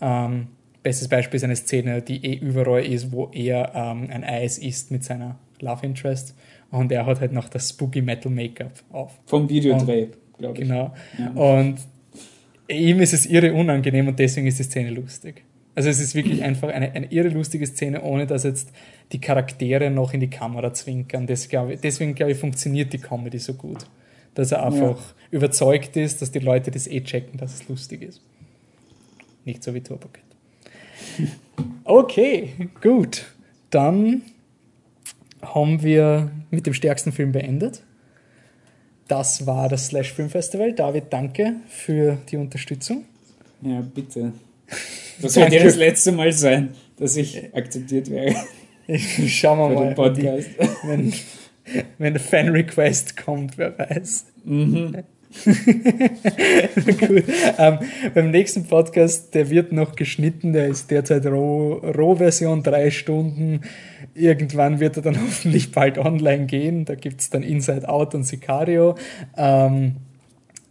Ähm, bestes Beispiel ist eine Szene, die eh überall ist, wo er ähm, ein Eis isst mit seiner Love Interest und er hat halt noch das Spooky Metal Make-up auf. Vom Videodreh, glaube ich. Genau. Ja. Und ihm ist es irre unangenehm und deswegen ist die Szene lustig. Also es ist wirklich einfach eine, eine irre lustige Szene, ohne dass jetzt die Charaktere noch in die Kamera zwinkern. Das, glaub ich, deswegen glaube ich, funktioniert die Comedy so gut. Dass er einfach ja. überzeugt ist, dass die Leute das eh checken, dass es lustig ist. Nicht so wie Turbo Cat. Okay, gut. Dann haben wir mit dem stärksten Film beendet. Das war das Slash Film Festival. David, danke für die Unterstützung. Ja, bitte. Das wird ja das letzte Mal sein, dass ich akzeptiert werde. Schauen wir mal. Podcast. Wenn, wenn ein Fan-Request kommt, wer weiß. Mhm. Gut. Ähm, beim nächsten Podcast, der wird noch geschnitten, der ist derzeit Roh-Version, drei Stunden. Irgendwann wird er dann hoffentlich bald online gehen. Da gibt es dann Inside Out und Sicario. Ähm,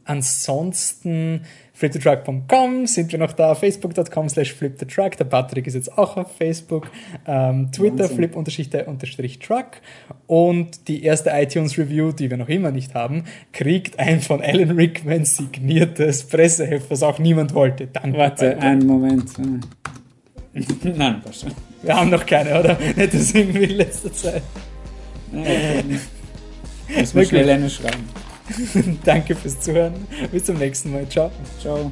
ansonsten flipthetruck.com sind wir noch da, facebook.com slash flipthetruck, der Patrick ist jetzt auch auf Facebook, ähm, Twitter flip-truck und die erste iTunes-Review, die wir noch immer nicht haben, kriegt ein von Alan Rickman signiertes Presseheft, was auch niemand wollte. Danke. Warte, einen Moment. Nein, passt Wir haben noch keine, oder? Nicht das irgendwie in letzter Zeit. Nein, Muss man schnell eine schreiben. Danke fürs Zuhören. Bis zum nächsten Mal. Ciao. Ciao.